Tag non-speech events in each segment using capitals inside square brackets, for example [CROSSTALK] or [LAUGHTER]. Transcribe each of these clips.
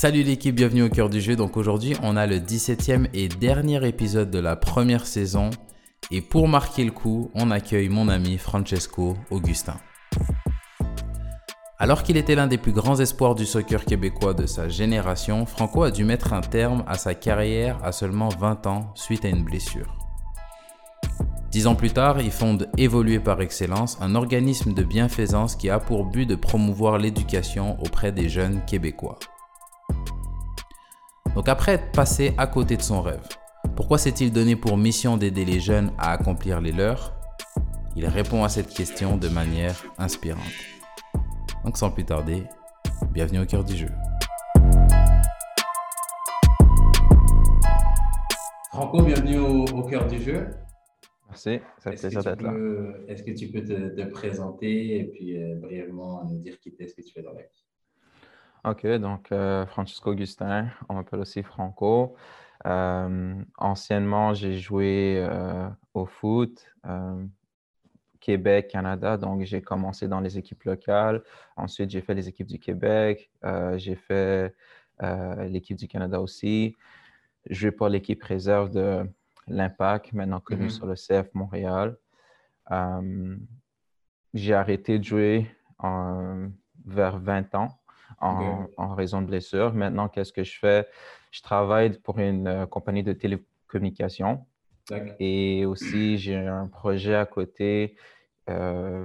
Salut l'équipe, bienvenue au cœur du jeu. Donc aujourd'hui, on a le 17e et dernier épisode de la première saison. Et pour marquer le coup, on accueille mon ami Francesco Augustin. Alors qu'il était l'un des plus grands espoirs du soccer québécois de sa génération, Franco a dû mettre un terme à sa carrière à seulement 20 ans suite à une blessure. Dix ans plus tard, il fonde Évoluer par Excellence, un organisme de bienfaisance qui a pour but de promouvoir l'éducation auprès des jeunes québécois. Donc après être passé à côté de son rêve, pourquoi s'est-il donné pour mission d'aider les jeunes à accomplir les leurs? Il répond à cette question de manière inspirante. Donc sans plus tarder, bienvenue au cœur du jeu. Franco, bienvenue au, cœur du jeu. Merci, ça fait plaisir d'être là. Est-ce que tu peux te, présenter et puis euh, brièvement nous dire qui t'es, ce que tu fais dans la vie? OK, donc euh, Francisco Augustin, on m'appelle aussi Franco. Euh, anciennement, j'ai joué euh, au foot, Québec, Canada, donc j'ai commencé dans les équipes locales. Ensuite, j'ai fait les équipes du Québec, j'ai fait l'équipe du Canada aussi. Je joue pour l'équipe réserve de l'Impact, maintenant connue mm-hmm. sur le CF Montréal. j'ai arrêté de jouer vers 20 ans en, raison de blessure. Maintenant, qu'est-ce que je fais? Je travaille pour une euh, compagnie de télécommunications. Et aussi, j'ai un projet à côté euh,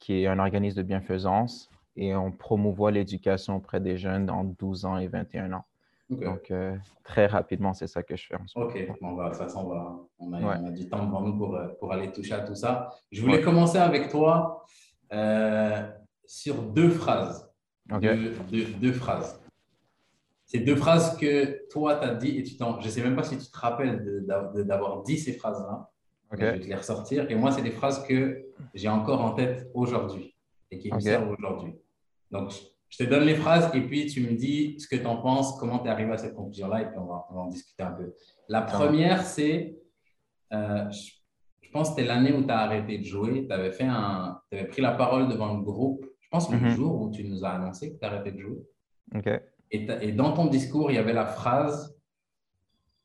qui est un organisme de bienfaisance et on promouvoit l'éducation auprès des jeunes dans 12 ans et 21 ans. Donc, euh, très rapidement, c'est ça que je fais en ce moment. OK, bon, bah, ça, on, va, on, a, du temps devant nous pour, pour, aller toucher à tout ça. Je voulais commencer avec toi sur deux phrases deux, phrases. C'est deux phrases que toi, tu as dit et tu t'en. Je ne sais même pas si tu te rappelles d'avoir dit ces phrases-là. Je vais te les ressortir. Et moi, c'est des phrases que j'ai encore en tête aujourd'hui et qui me servent aujourd'hui. Donc, je te donne les phrases et puis tu me dis ce que tu en penses, comment tu es arrivé à cette conclusion-là et puis on va, en discuter un peu. La première, c'est. Euh, je, pense que c'était l'année où tu as arrêté de jouer. Tu avais, fait un, avais pris la parole devant le groupe je pense le mhm. jour où tu nous as annoncé que tu arrêtais de jouer. Et, dans ton discours, il y avait la phrase,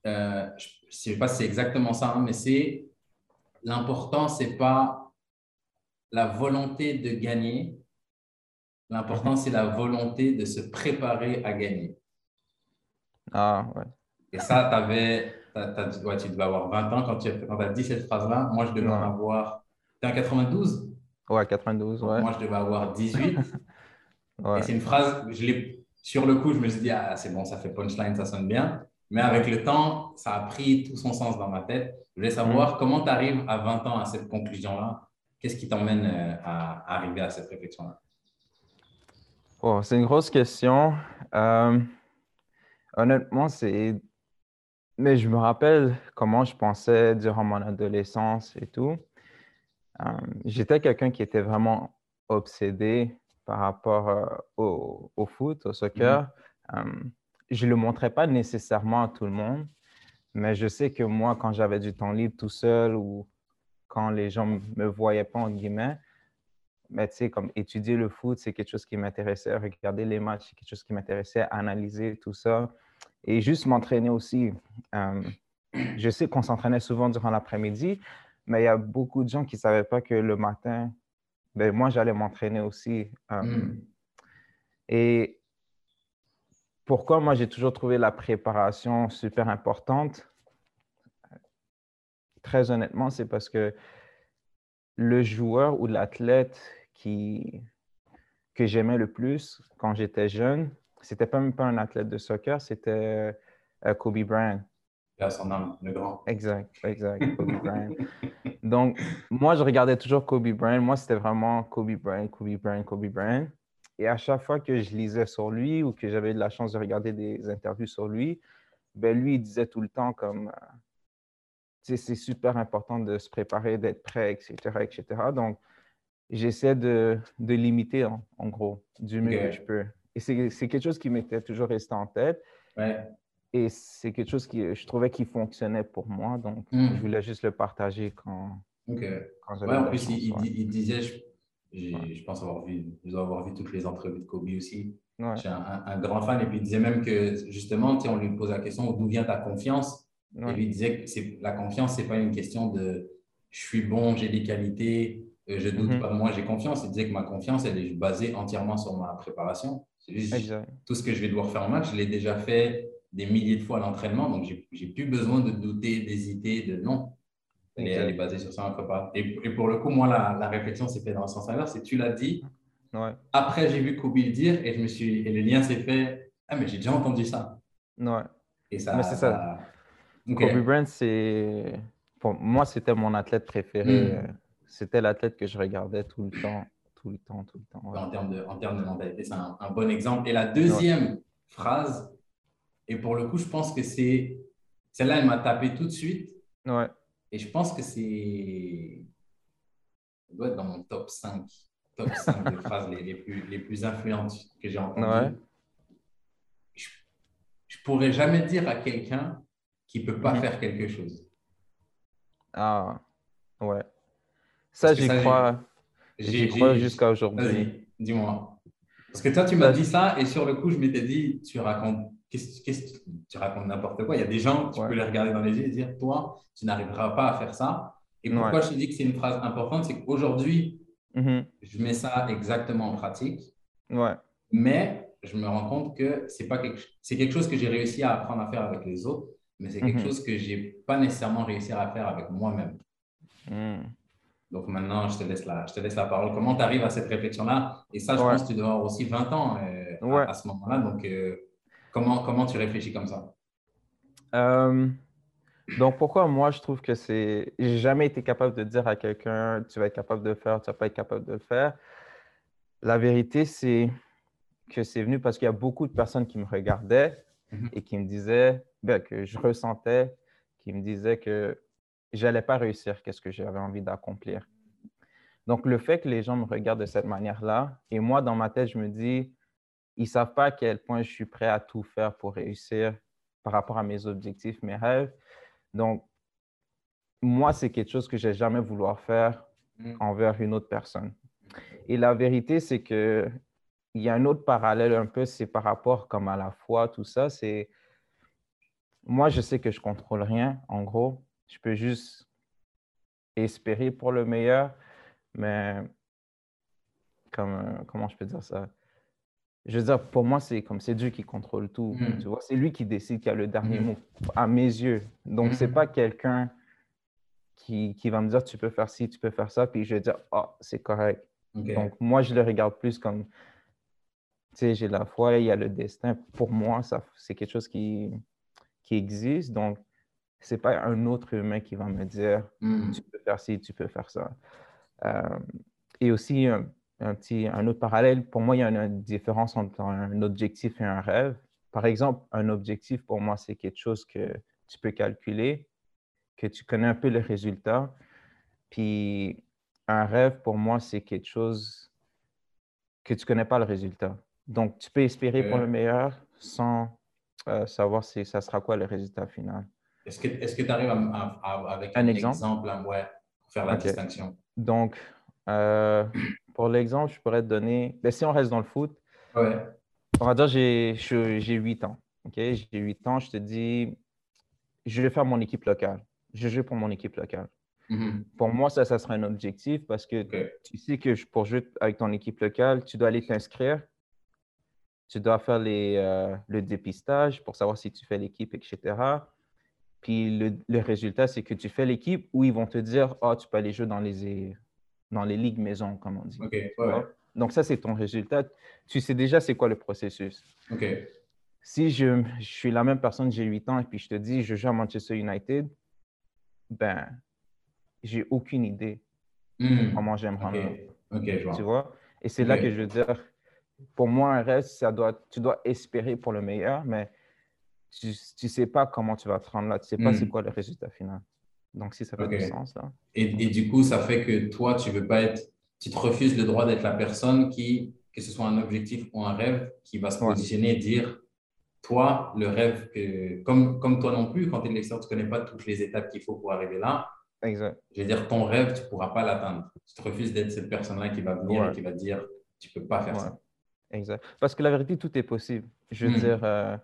euh, je ne sais pas si c'est exactement ça, hein, mais c'est l'important, ce n'est pas la volonté de gagner, l'important, mhm. c'est la volonté de se préparer à gagner. Ah, ouais. Et ça, avais, tu devais avoir 20 ans quand tu as, dit cette phrase-là. Moi, je devais en avoir. Tu es en 92 Ouais, 92, ouais. Moi, je devais avoir 18. [LAUGHS] Et c'est une phrase, je sur le coup, je me suis dit, ah, c'est bon, ça fait punchline, ça sonne bien. Mais avec le temps, ça a pris tout son sens dans ma tête. Je voulais savoir mm. comment tu arrives à 20 ans à cette conclusion-là? Qu'est-ce qui t'emmène euh, à arriver à cette réflexion-là? Oh, c'est une grosse question. Euh, honnêtement, c'est. Mais je me rappelle comment je pensais durant mon adolescence et tout. Euh, j'étais quelqu'un qui était vraiment obsédé par rapport euh, au, foot, au soccer. Mm-hmm. Euh, je ne le montrais pas nécessairement à tout le monde, mais je sais que moi, quand j'avais du temps libre tout seul ou quand les gens ne me voyaient pas, en guillemets, mais tu sais, comme étudier le foot, c'est quelque chose qui m'intéressait. Regarder les matchs, c'est quelque chose qui m'intéressait. Analyser tout ça. Et juste m'entraîner aussi. je sais qu'on s'entraînait souvent durant l'après-midi, mais il y a beaucoup de gens qui ne savaient pas que le matin, ben, moi, j'allais m'entraîner aussi. Euh, hmm. Et pourquoi moi, j'ai toujours trouvé la préparation super importante? Très honnêtement, c'est parce que le joueur ou l'athlète qui, que j'aimais le plus quand j'étais jeune, c'était pas même pas un athlète de soccer, c'était euh, Kobe Bryant à son âme, le grand. Exact, exact, Kobe Bryant. [LAUGHS] Donc, moi, je regardais toujours Kobe Bryant. Moi, c'était vraiment Kobe Bryant, Kobe Bryant, Kobe Bryant. Et à chaque fois que je lisais sur lui ou que j'avais de la chance de regarder des interviews sur lui, ben lui, il disait tout le temps comme, euh, c'est super important de se préparer, d'être prêt, etc., etc. Donc, j'essaie de, de, limiter, en, gros, du mieux que je peux. Et c'est quelque chose qui m'était toujours resté en tête. Ouais. Et c'est quelque chose qui, je trouvais qui fonctionnait pour moi. Donc, hmm. je voulais juste le partager quand, Ok. ouais, en plus, il, disait, je, pense avoir vu, avoir vu toutes les entrevues de Kobe aussi. Je suis un, grand fan. Et puis, il disait même que, justement, on lui pose la question d'où vient ta confiance? Et lui disait que la confiance, ce n'est pas une question de je suis bon, j'ai des qualités, euh, je doute mhm. pas moi, j'ai confiance. Il disait que ma confiance, elle est basée entièrement sur ma préparation. C'est juste tout ce que je vais devoir faire en match, je l'ai déjà fait des milliers de fois à l'entraînement, donc je n'ai plus besoin de douter, d'hésiter, de non. Elle est, basée sur ça en prépa. Et, pour le coup, moi, la, réflexion s'est faite dans le sens inverse. C'est tu l'as dit. Après, j'ai vu Kobe le dire et, je me suis, et le lien s'est fait. Ah, mais j'ai déjà entendu ça. Ouais. Et ça. Mais c'est ça. Kobe Bryant, c'est. Pour moi, c'était mon athlète préféré. Hmm. C'était l'athlète que je regardais tout le temps, tout le temps, tout le temps. En, termes de, en termes de mentalité, c'est un, bon exemple. Et la deuxième phrase, et pour le coup, je pense que c'est. Celle-là, elle m'a tapé tout de suite. Ouais. Et je pense que c'est. Elle doit être dans mon top 5, top 5 de [LAUGHS] phrases les, les, plus, les plus influentes que j'ai entendues. Je ne pourrais jamais dire à quelqu'un qui ne peut pas mhm. faire quelque chose. Ah, ouais. Ça, j'y crois. J'y crois jusqu'à aujourd'hui. Dis-moi. Parce que toi, tu m'as dit ça et sur le coup, je m'étais dit, tu racontes qu'est-ce, tu racontes n'importe quoi. Il y a des gens, tu peux les regarder dans les yeux et dire, toi, tu n'arriveras pas à faire ça. Et pourquoi je te dis que c'est une phrase importante, c'est qu'aujourd'hui, mm-hmm. je mets ça exactement en pratique. Ouais. Mais je me rends compte que c'est pas quelque, c'est quelque chose que j'ai réussi à apprendre à faire avec les autres, mais c'est quelque mm-hmm. chose que j'ai pas nécessairement réussi à faire avec moi-même. Mm. Donc maintenant, je te laisse la, je te laisse la parole. Comment tu arrives à cette réflexion-là? Et ça, je pense que tu dois avoir aussi 20 ans euh, à, ce moment-là. Donc, euh, Comment, comment tu réfléchis comme ça? Euh, donc, pourquoi moi, je trouve que c'est. J'ai jamais été capable de dire à quelqu'un, tu vas être capable de le faire, tu vas pas être capable de le faire. La vérité, c'est que c'est venu parce qu'il y a beaucoup de personnes qui me regardaient mhm. et qui me disaient, ben, que je ressentais, qui me disaient que j'allais pas réussir qu'est-ce que j'avais envie d'accomplir. Donc, le fait que les gens me regardent de cette manière-là, et moi, dans ma tête, je me dis, ils ne savent pas à quel point je suis prêt à tout faire pour réussir par rapport à mes objectifs, mes rêves. Donc, moi, c'est quelque chose que j'ai jamais voulu faire mm. envers une autre personne. Et la vérité, c'est que il y a un autre parallèle un peu, c'est par rapport comme à la foi, tout ça. C'est moi, je sais que je contrôle rien. En gros, je peux juste espérer pour le meilleur, mais comme comment je peux dire ça? Je veux dire, pour moi, c'est comme c'est Dieu qui contrôle tout. Mm. Tu vois, c'est lui qui décide qui a le dernier mm. mot, à mes yeux. Donc, ce c'est mm. pas quelqu'un qui, qui, va me dire tu peux faire ci, tu peux faire ça, puis je vais dire ah, oh, c'est correct. Donc, moi, je le regarde plus comme tu sais, j'ai la foi, il y a le destin. Pour moi, ça, c'est quelque chose qui, qui existe. Donc, c'est pas un autre humain qui va me dire tu peux faire ci, tu peux faire ça. Euh, et aussi, un, petit, un autre parallèle, pour moi, il y a une différence entre un objectif et un rêve. Par exemple, un objectif, pour moi, c'est quelque chose que tu peux calculer, que tu connais un peu le résultat. Puis un rêve, pour moi, c'est quelque chose que tu ne connais pas le résultat. Donc, tu peux espérer pour le meilleur sans euh, savoir si ça sera quoi le résultat final. Est-ce que tu arrives avec un, exemple, hein, pour faire la distinction? Donc, euh, pour l'exemple, je pourrais te donner, ben, si on reste dans le foot, on va dire j'ai 8 ans. J'ai 8 ans, je te dis, je vais faire mon équipe locale. Je joue pour mon équipe locale. Mm-hmm. Pour moi, ça, ça sera un objectif parce que tu sais que pour jouer avec ton équipe locale, tu dois aller t'inscrire. Tu dois faire les, euh, le dépistage pour savoir si tu fais l'équipe, etc. Puis le, le résultat, c'est que tu fais l'équipe où ils vont te dire, oh, tu peux aller jouer dans les, dans les ligues maison, comme on dit. Donc, ça, c'est ton résultat. Tu sais déjà c'est quoi le processus. Si je, je, suis la même personne, j'ai 8 ans, et puis je te dis, je joue à Manchester United, ben, j'ai aucune idée hmm. comment j'aime rendre. Tu vois? Et c'est là que je veux dire, pour moi, un rêve, ça doit, tu dois espérer pour le meilleur, mais tu ne sais pas comment tu vas te rendre là. Tu ne sais pas hmm. c'est quoi le résultat final. Donc, si ça fait du sens. Là. Et, et, du coup, ça fait que toi, tu veux pas être, tu te refuses le droit d'être la personne qui, que ce soit un objectif ou un rêve, qui va se positionner et dire, toi, le rêve que, comme, comme toi non plus, quand tu es de l'extérieur, tu ne connais pas toutes les étapes qu'il faut pour arriver là. Exact. Je veux dire, ton rêve, tu ne pourras pas l'atteindre. Tu te refuses d'être cette personne-là qui va venir et qui va dire, tu ne peux pas faire ça. Exact. Parce que la vérité, tout est possible. Je veux hmm. dire, euh,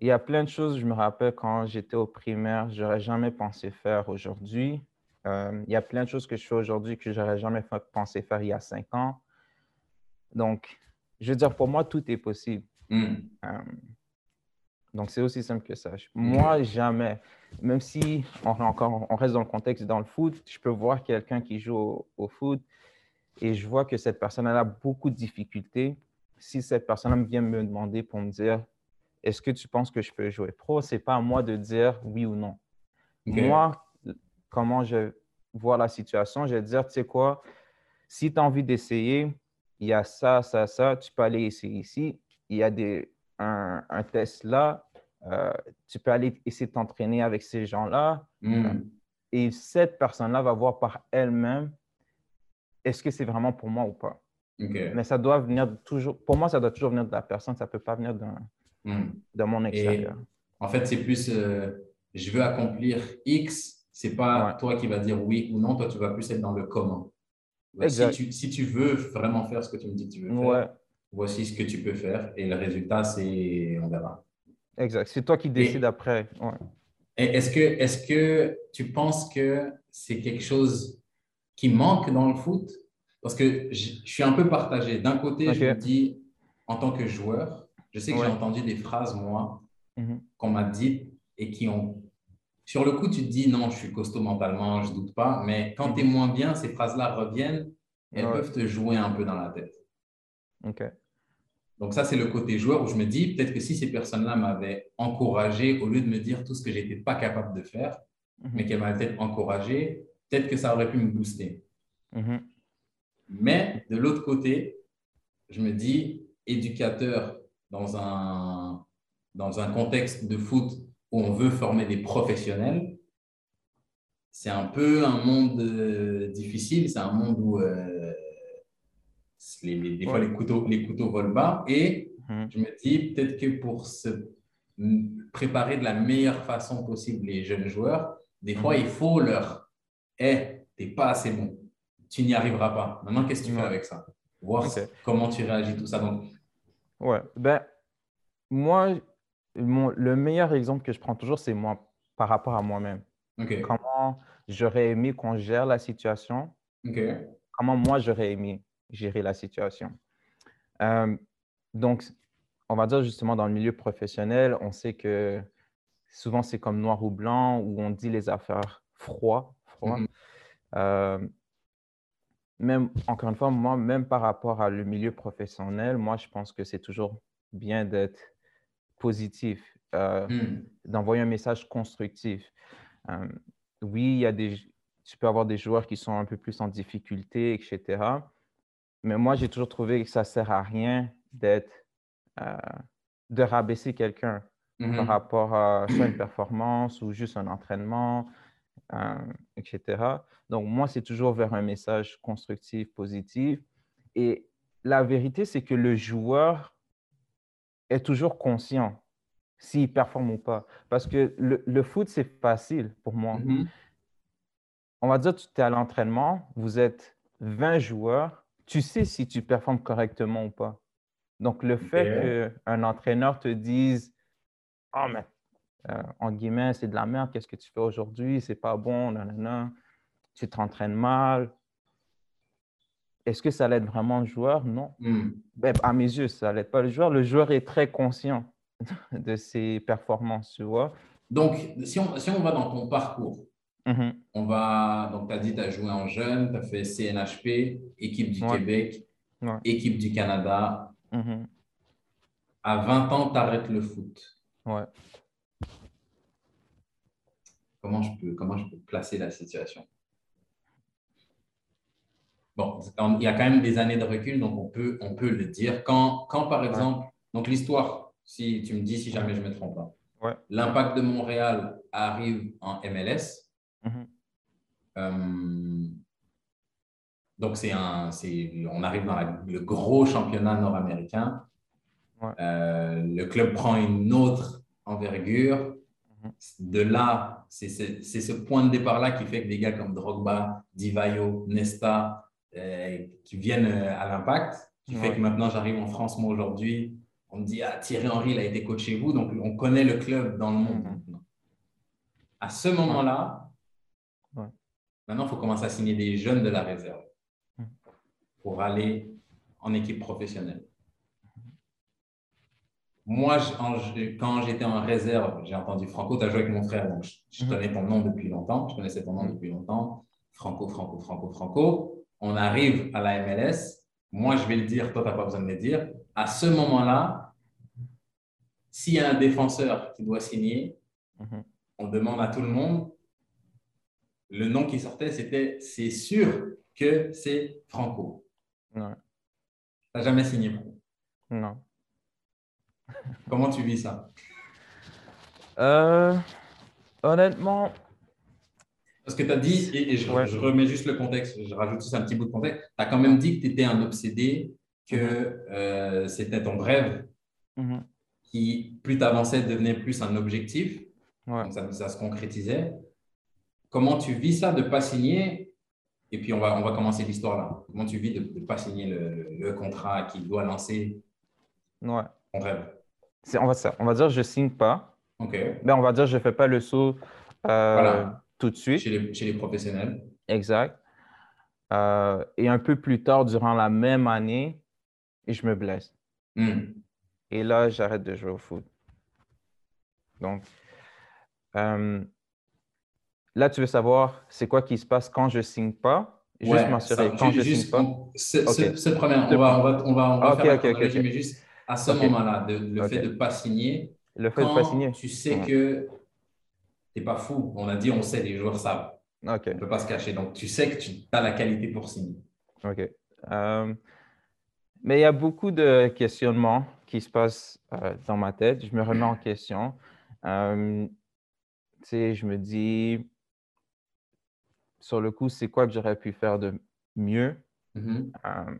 il y a plein de choses, je me rappelle quand j'étais au primaire, j'aurais jamais pensé faire aujourd'hui. Euh, il y a plein de choses que je fais aujourd'hui que j'aurais jamais pensé faire il y a cinq ans. Donc, je veux dire, pour moi, tout est possible. Hmm. Euh, donc, c'est aussi simple que ça. Moi, jamais. Même si on, encore, on reste dans le contexte dans le foot, je peux voir quelqu'un qui joue au, foot et je vois que cette personne a beaucoup de difficultés. Si cette personne vient me demander pour me dire est-ce que tu penses que je peux jouer pro, ce n'est pas à moi de dire oui ou non. Moi, comment je vois la situation, je vais dire tu sais quoi, si tu as envie d'essayer, il y a ça, ça, ça, tu peux aller essayer ici. Il y a des, un, un test là, euh, tu peux aller essayer de t'entraîner avec ces gens-là. Hmm. Euh, et cette personne-là va voir par elle-même est-ce que c'est vraiment pour moi ou pas? Mais ça doit venir toujours, pour moi, ça doit toujours venir de la personne, ça ne peut pas venir hmm. de mon extérieur. en fait, c'est plus euh, je veux accomplir X, c'est pas toi qui vas dire oui ou non, toi, tu vas plus être dans le comment. Si tu, si tu, veux vraiment faire ce que tu me dis que tu veux faire, voici ce que tu peux faire et le résultat, c'est on verra. Exact. C'est toi qui décides après. Est-ce que, est que tu penses que c'est quelque chose qui manque dans le foot? Parce que je, suis un peu partagé. D'un côté, je me dis, en tant que joueur, je sais que j'ai entendu des phrases, moi, mm-hmm. qu'on m'a dites et qui ont. Sur le coup, tu te dis, non, je suis costaud mentalement, je ne doute pas. Mais quand tu es mm-hmm. moins bien, ces phrases-là reviennent et elles peuvent te jouer un peu dans la tête. OK. Donc ça, c'est le côté joueur où je me dis, peut-être que si ces personnes-là m'avaient encouragé, au lieu de me dire tout ce que j'étais pas capable de faire, mhm. mais qu'elles m'avaient peut-être encouragé, peut-être que ça aurait pu me booster. Mhm. Mais de l'autre côté, je me dis, éducateur dans un, dans un contexte de foot où on veut former des professionnels, c'est un peu un monde euh, difficile, c'est un monde où... Euh, des fois, les couteaux, les couteaux volent bas. Et mhm. je me dis, peut-être que pour se préparer de la meilleure façon possible les jeunes joueurs, des fois, mhm. il faut leur Hé, hey, t'es pas assez bon. Tu n'y arriveras pas. Maintenant, qu'est-ce que tu fais avec ça Voir comment tu réagis, tout ça. Donc... Ouais. Ben, moi, le meilleur exemple que je prends toujours, c'est moi, par rapport à moi-même. Comment j'aurais aimé qu'on gère la situation. Comment moi, j'aurais aimé gérer la situation. Euh, donc, on va dire justement dans le milieu professionnel, on sait que souvent c'est comme noir ou blanc, où on dit les affaires froid, froid. Mm-hmm. Euh, même, encore une fois, moi, même par rapport à le milieu professionnel, moi, je pense que c'est toujours bien d'être positif, euh, mm. d'envoyer un message constructif. oui, il y a des, tu peux avoir des joueurs qui sont un peu plus en difficulté, etc. Mais moi, j'ai toujours trouvé que ça ne sert à rien d'être, euh, de rabaisser quelqu'un par mm-hmm. rapport à soit une performance ou juste un entraînement, etc. Donc, moi, c'est toujours vers un message constructif, positif. Et la vérité, c'est que le joueur est toujours conscient s'il performe ou pas. Parce que le, le foot, c'est facile pour moi. Mm-hmm. On va dire, tu es à l'entraînement, vous êtes 20 joueurs, tu sais si tu performes correctement ou pas. Donc, le fait qu'un entraîneur te dise Oh, mais euh, en guillemets, c'est de la merde, qu'est-ce que tu fais aujourd'hui, c'est pas bon, nanana, tu t'entraînes mal. Est-ce que ça l'aide vraiment le joueur? Non. Ben, à mes yeux, ça l'aide pas le joueur. Le joueur est très conscient [LAUGHS] de ses performances, tu vois. Donc, si on, si on va dans ton parcours, Mhm. On va, donc tu as dit, tu as joué en jeune, tu as fait CNHP, équipe du Québec, équipe du Canada. Mhm. À 20 ans, tu arrêtes le foot. Ouais. Comment je, peux, comment je peux placer la situation Bon, il y a quand même des années de recul, donc on peut, on peut le dire. Quand, quand par exemple, donc l'histoire, si tu me dis si jamais je ne me trompe pas, l'impact de Montréal arrive en MLS, Mhm. Euh, donc, c'est un, on arrive dans le gros championnat nord-américain. Euh, le club prend une autre envergure. Mhm. De là, c'est ce point de départ-là qui fait que des gars comme Drogba, Divayo, Nesta, euh, qui viennent à l'impact, qui fait que maintenant j'arrive en France, moi aujourd'hui, on me dit Ah, Thierry Henry, il a été coach chez vous, donc on connaît le club dans le monde. Mm-hmm. À ce moment-là, maintenant, il faut commencer à signer des jeunes de la réserve mm. pour aller en équipe professionnelle. Moi, quand j'étais en réserve, j'ai entendu Franco, tu as joué avec mon frère, donc je, mhm. connais ton nom depuis longtemps, je connaissais ton nom mhm. depuis longtemps. Franco, Franco, Franco, Franco. On arrive à la MLS. Moi, je vais le dire, toi, tu n'as pas besoin de le dire. À ce moment-là, s'il y a un défenseur qui doit signer, mhm. on demande à tout le monde. Le nom qui sortait, c'était c'est sûr que c'est Franco. Tu n'as jamais signé Franco Non. Comment tu vis ça? Euh, Honnêtement. Parce que tu as dit, et, je, remets juste le contexte, je rajoute juste un petit bout de contexte, tu as quand même dit que tu étais un obsédé, que euh, c'était ton rêve mhm. qui, plus tu avançais, devenait plus un objectif. Donc ça, se concrétisait. Comment tu vis ça de ne pas signer? Et puis on va, on va commencer l'histoire là. Comment tu vis de ne pas signer le, le contrat qui doit lancer ouais. ton rêve? On, va, on va dire que je ne signe pas. OK. Mais on va dire que je ne fais pas le saut euh, tout de suite. Chez les, chez les professionnels. Exact. Euh, et un peu plus tard, durant la même année, je me blesse. Hmm. Et là, j'arrête de jouer au foot. Donc, euh, là, tu veux savoir c'est quoi qui se passe quand je ne signe pas? Juste m'assurer quand je ne signe pas? C'est le premier. On va, on va, on va, on va faire okay, okay, mais juste à ce moment-là, le fait de ne pas signer, le fait de pas signer. tu sais que tu n'es pas fou. On a dit, on sait, les joueurs savent. On ne peut pas se cacher. Donc, tu sais que tu as la qualité pour signer. OK. Euh, mais il y a beaucoup de questionnements qui se passent euh, dans ma tête. Je me remets en question. Euh, tu sais, je me dis, sur le coup, c'est quoi que j'aurais pu faire de mieux? Mm-hmm.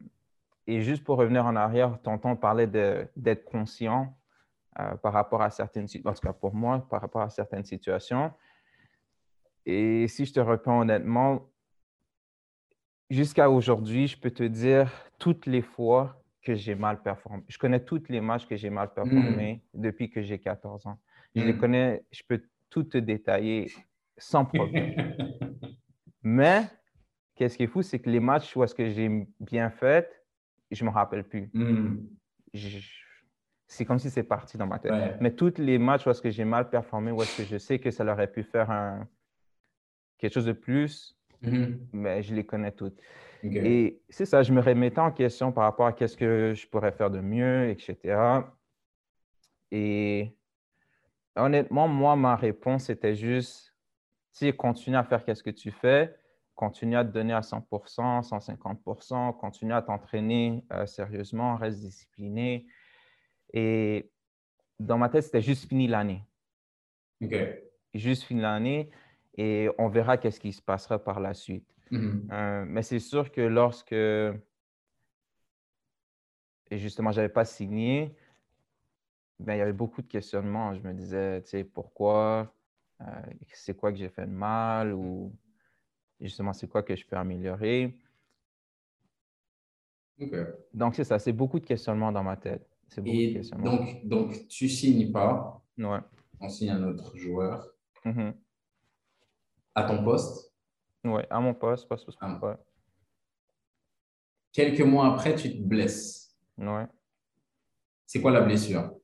Et juste pour revenir en arrière, tonton parlait d'être conscient euh, par rapport à certaines, en tout cas pour moi, par rapport à certaines situations. Et si je te réponds honnêtement, jusqu'à aujourd'hui, je peux te dire toutes les fois que j'ai mal performé. Je connais toutes les matchs que j'ai mal performé hmm. depuis que j'ai 14 ans. Je les hmm. connais, je peux tout te détailler sans problème. [LAUGHS] Mais qu'est-ce qui est fou, c'est que les matchs où est-ce que j'ai bien fait, je ne me rappelle plus. Hmm. C'est comme si c'est parti dans ma tête. Mais tous les matchs où est-ce que j'ai mal performé, où est-ce que je sais que ça aurait pu faire un, quelque chose de plus, hmm. mais je les connais toutes. Et c'est ça, je me remettais en question par rapport à qu'est-ce que je pourrais faire de mieux, etc. Et honnêtement, moi, ma réponse était juste, tu continue à faire qu'est-ce que tu fais, continue à te donner à 100%, 150%, continue à t'entraîner euh, sérieusement, reste discipliné. Et dans ma tête, c'était juste fini l'année. OK. Juste fini l'année et on verra qu'est-ce qui se passera par la suite. Mm-hmm. Euh, mais c'est sûr que lorsque, et justement, je n'avais pas signé, ben, il y avait beaucoup de questionnements. Je me disais, tu sais, pourquoi, euh, c'est quoi que j'ai fait de mal? Ou justement, c'est quoi que je peux améliorer? Donc, c'est ça, c'est beaucoup de questionnements dans ma tête. Et donc, donc, tu signes pas? Ouais. On signe un autre joueur. Mm-hmm. À ton poste? Oui, à mon poste. poste, poste ah. Quelques mois après, tu te blesses. Ouais. C'est quoi la blessure?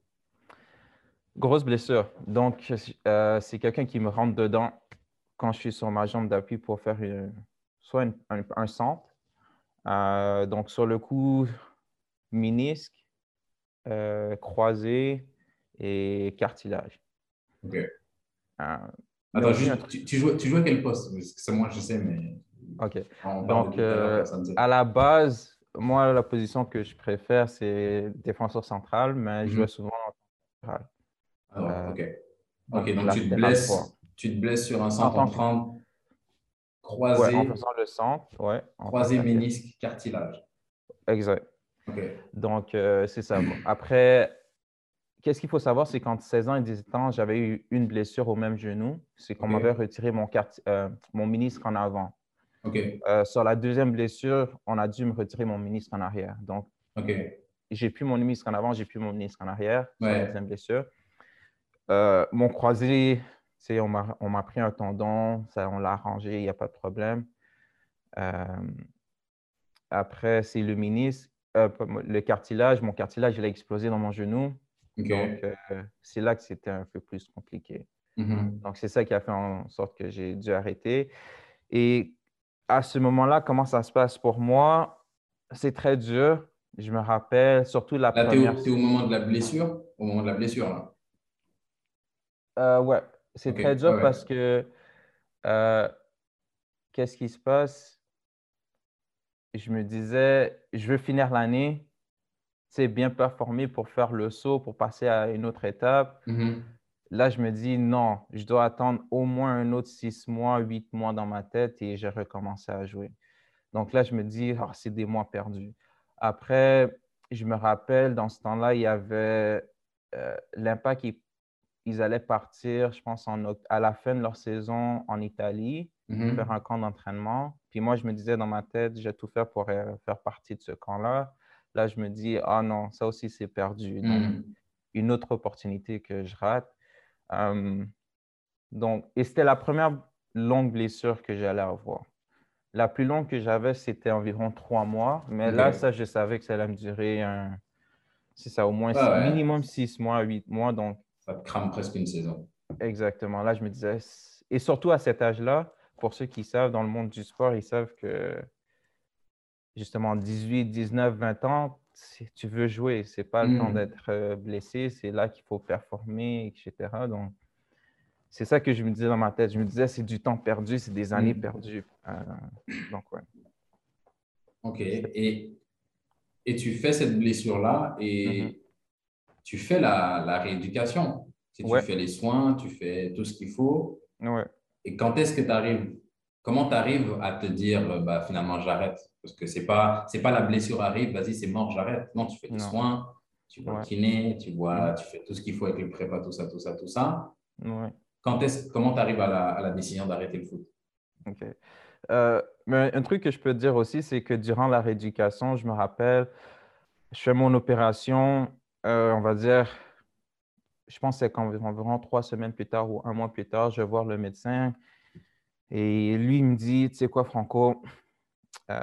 Grosse blessure. Donc, euh, c'est quelqu'un qui me rentre dedans quand je suis sur ma jambe d'appui pour faire soit un, centre. Euh, donc, sur le coup, ménisque, euh, croisé et cartilage. OK. Euh, Attends, juste, tu, tu, joues, tu joues à quel poste? C'est moi, je sais, mais. OK. Donc, à la base, moi, la position que je préfère, c'est défenseur central, mais je mhm. joue souvent en central. Ah, OK. OK, donc tu te blesses tu te blesses sur un centre en, train croisé. en faisant le centre, ouais. Croisé, ménisque, cartilage. Exact. Donc, euh, c'est ça. Après, qu'est-ce qu'il faut savoir, c'est qu'entre 16 ans et 18 ans, j'avais eu une blessure au même genou. C'est qu'on m'avait retiré mon, euh, mon ministre en avant. Euh, sur la deuxième blessure, on a dû me retirer mon ministre en arrière. Donc. J'ai plus mon ménisque en avant, j'ai plus mon ménisque en arrière. Ouais. C'est la deuxième blessure. Euh, mon croisé, on m'a pris un tendon, ça, on l'a arrangé, il n'y a pas de problème. Euh, après, c'est le ménisque, euh, le cartilage. Mon cartilage, il a explosé dans mon genou. Donc, euh, c'est là que c'était un peu plus compliqué. Mhm. Donc, c'est ça qui a fait en sorte que j'ai dû arrêter. Et à ce moment-là, comment ça se passe pour moi? C'est très dur. Je me rappelle, surtout la Là, première. au moment de la blessure? Au moment de la blessure, là. Euh, ouais, c'est très dur ouais, parce que euh, qu'est-ce qui se passe? Je me disais, je veux finir l'année, c'est bien performer pour faire le saut, pour passer à une autre étape. Mhm. Là, je me dis non, je dois attendre au moins un autre six mois, huit mois dans ma tête et j'ai recommencé à jouer. Donc là, je me dis, Ah, c'est des mois perdus. Après, je me rappelle, dans ce temps-là, il y avait euh, l'impact, ils allaient partir, je pense, en, à la fin de leur saison en Italie, Mhm. faire un camp d'entraînement. Puis moi, je me disais dans ma tête, j'ai tout fait pour euh, faire partie de ce camp-là. Là, je me dis, ah non, ça aussi, c'est perdu. Donc, Mhm. une autre opportunité que je rate. Euh, donc, et c'était la première longue blessure que j'allais avoir. La plus longue que j'avais, c'était environ trois mois. Mais là, ça, je savais que ça allait me durer un, c'est ça, au moins Ah six- ouais. minimum six mois, huit mois. Donc, Ça te crame presque une saison. exactement. Là, je me disais, et surtout à cet âge-là, pour ceux qui savent, dans le monde du sport, ils savent que justement 18, 19, 20 ans, si tu veux jouer, c'est pas le temps Mm. d'être euh, blessé, c'est là qu'il faut performer, etc. Donc, c'est ça que je me disais dans ma tête. Je me disais, c'est du temps perdu, c'est des années Mm. perdues. Euh, donc, ouais. OK. Et, et tu fais cette blessure-là et Mhm. Tu fais la, la rééducation. Si tu Ouais. fais les soins, tu fais tout ce qu'il faut. Ouais. Et quand est-ce que tu arrives, comment tu arrives à te dire, euh, bah, finalement, j'arrête? Parce que c'est pas, c'est pas la blessure arrive, vas-y, c'est mort, j'arrête. Non, tu fais Non. soins, tu vois le Ouais. kiné, tu vois, tu fais tout ce qu'il faut avec le prépa, tout ça, tout ça, tout ça. Quand est-ce, comment tu arrives à la, à la décision d'arrêter le foot? OK. Euh, mais un truc que je peux te dire aussi, c'est que durant la rééducation, je me rappelle, je fais mon opération, euh, on va dire, je pense que c'est qu'environ environ trois semaines plus tard ou un mois plus tard, je vais voir le médecin et lui, il me dit, tu sais quoi, Franco, euh,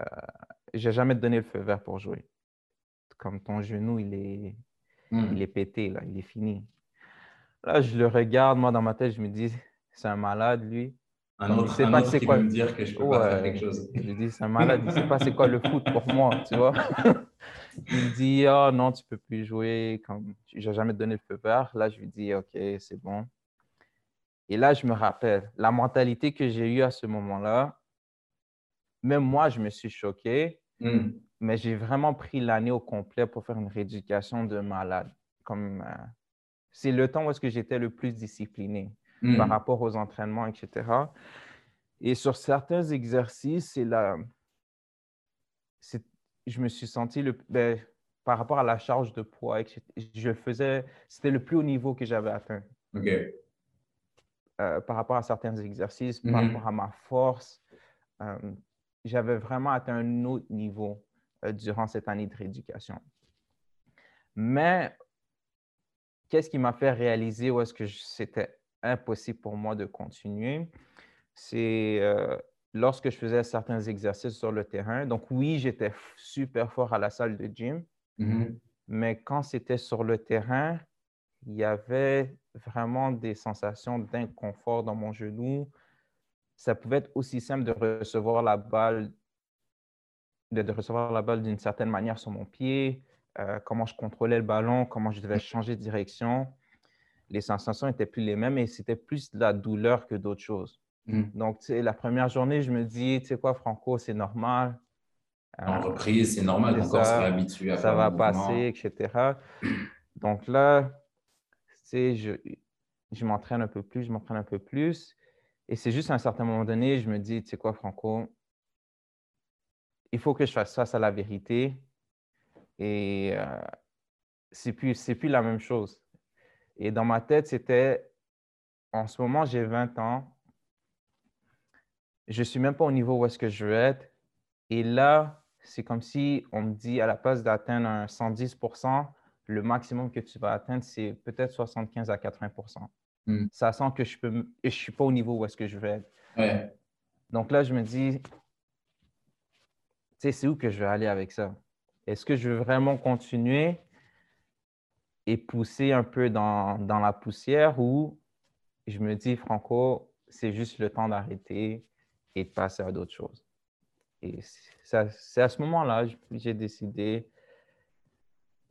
je n'ai jamais donné le feu vert pour jouer. Comme ton genou, il est, Hmm. il est pété, là, il est fini. Là, je le regarde, moi, dans ma tête, je me dis, c'est un malade, lui. Un Donc, il autre, sait un pas autre c'est qui quoi- me dire que je peux pas faire Ouais. quelque chose. Je lui dis, c'est un malade, il ne sait pas c'est quoi le foot pour moi, tu vois. [LAUGHS] il me dit, oh non, tu peux plus jouer, comme je n'ai jamais donné le feu vert. Là, je lui dis, OK, c'est bon. Et là, je me rappelle, la mentalité que j'ai eue à ce moment-là, même moi, je me suis choqué, Hmm. mais j'ai vraiment pris l'année au complet pour faire une rééducation de malade. Comme, euh, c'est le temps où est-ce que j'étais le plus discipliné Hmm. par rapport aux entraînements, etc. Et sur certains exercices, c'est la... c'est- je me suis senti le... ben, par rapport à la charge de poids, etc., je faisais, c'était le plus haut niveau que j'avais atteint. OK. Euh, par rapport à certains exercices, par Mhm. rapport à ma force, euh, j'avais vraiment atteint un autre niveau euh, durant cette année de rééducation. Mais qu'est-ce qui m'a fait réaliser où est-ce que c'était impossible pour moi de continuer? C'est lorsque je faisais certains exercices sur le terrain. Donc oui, j'étais super fort à la salle de gym, Mhm. mais quand c'était sur le terrain, il y avait vraiment des sensations d'inconfort dans mon genou. Ça pouvait être aussi simple de recevoir la balle, de, de recevoir la balle d'une certaine manière sur mon pied, euh, comment je contrôlais le ballon, comment je devais changer de direction. Les sensations n'étaient plus les mêmes et c'était plus de la douleur que d'autres choses. Mhm. Donc, tu sais, la première journée, je me dis, tu sais quoi, Franco, c'est normal. En Euh, reprise, c'est normal, ton corps se ça. réhabitue à ça va passer, etc. [CLEARS THROAT] Donc là, tu sais, je, je m'entraîne un peu plus, je m'entraîne un peu plus. Et c'est juste à un certain moment donné, je me dis, tu sais quoi, Franco, il faut que je fasse face à la vérité. Et euh, c'est plus, c'est plus la même chose. Et dans ma tête, c'était, en ce moment, j'ai 20 ans. Je ne suis même pas au niveau où est-ce que je veux être. Et là, c'est comme si on me dit à la place d'atteindre un 110% le maximum que tu vas atteindre, c'est peut-être 75 à 80% hmm. Ça sent que je ne je suis pas au niveau où est-ce que je vais être. Donc là, je me dis, tu sais, c'est où que je vais aller avec ça? Est-ce que je veux vraiment continuer et pousser un peu dans, dans la poussière ou je me dis, Franco, c'est juste le temps d'arrêter et de passer à d'autres choses. Et c'est à ce moment-là que j'ai décidé,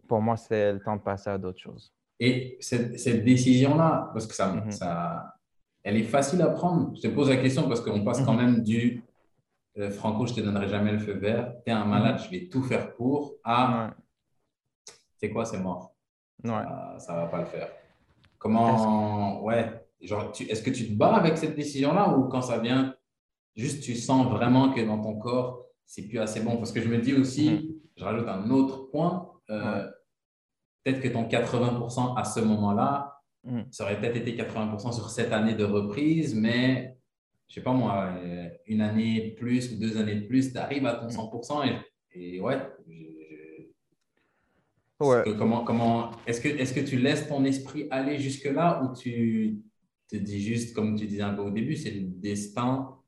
pour moi, c'est le temps de passer à d'autres choses. Et cette, cette décision-là, parce que ça, mhm. ça, elle est facile à prendre. Je te pose la question parce qu'on passe quand mhm. même du euh, Franco, je ne te donnerai jamais le feu vert, tu es un malade, mhm. je vais tout faire pour, à c'est quoi, c'est mort. Ça ne va pas le faire. Comment, ouais, genre, est-ce que tu te bats avec cette décision-là ou quand ça vient, juste tu sens vraiment que dans ton corps, c'est plus assez bon Parce que je me dis aussi, mhm. je rajoute un autre point, euh, peut-être que ton 80% à ce moment-là, mhm. ça aurait peut-être été 80% sur cette année de reprise, mais je sais pas moi, euh, une année de plus ou deux années de plus, tu arrives à ton 100% mhm. et, et ouais, Ouais. comment, comment, est-ce que, est que tu laisses ton esprit aller jusque-là ou tu te dis juste, comme tu disais un peu au début, c'est le destin,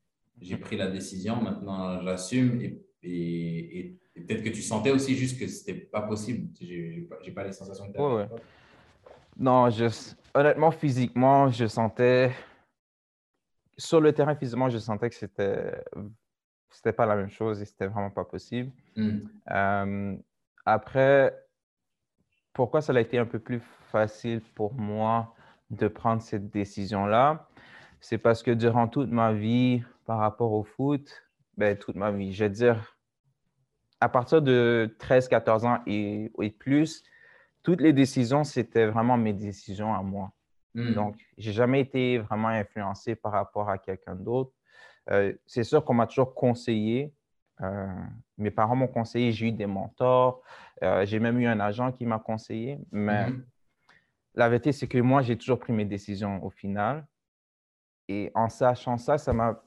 j'ai pris la décision, maintenant j'assume et, et, peut-être que tu sentais aussi juste que c'était pas possible. J'ai pas, pas les sensations que tu ouais, Non, je, honnêtement, physiquement, je sentais, sur le terrain physiquement, je sentais que c'était c'était pas la même chose et c'était vraiment pas possible. Hmm. Euh, après, pourquoi ça a été un peu plus facile pour moi de prendre cette décision-là? C'est parce que durant toute ma vie, par rapport au foot, ben, toute ma vie, je veux dire, à partir de 13-14 ans et, plus, toutes les décisions, c'était vraiment mes décisions à moi. Hmm. Donc, j'ai jamais été vraiment influencé par rapport à quelqu'un d'autre. Euh, c'est sûr qu'on m'a toujours conseillé, euh, mes parents m'ont conseillé, j'ai eu des mentors, euh, j'ai même eu un agent qui m'a conseillé, mais mhm. la vérité, c'est que moi, j'ai toujours pris mes décisions au final. Et en sachant ça, ça m'a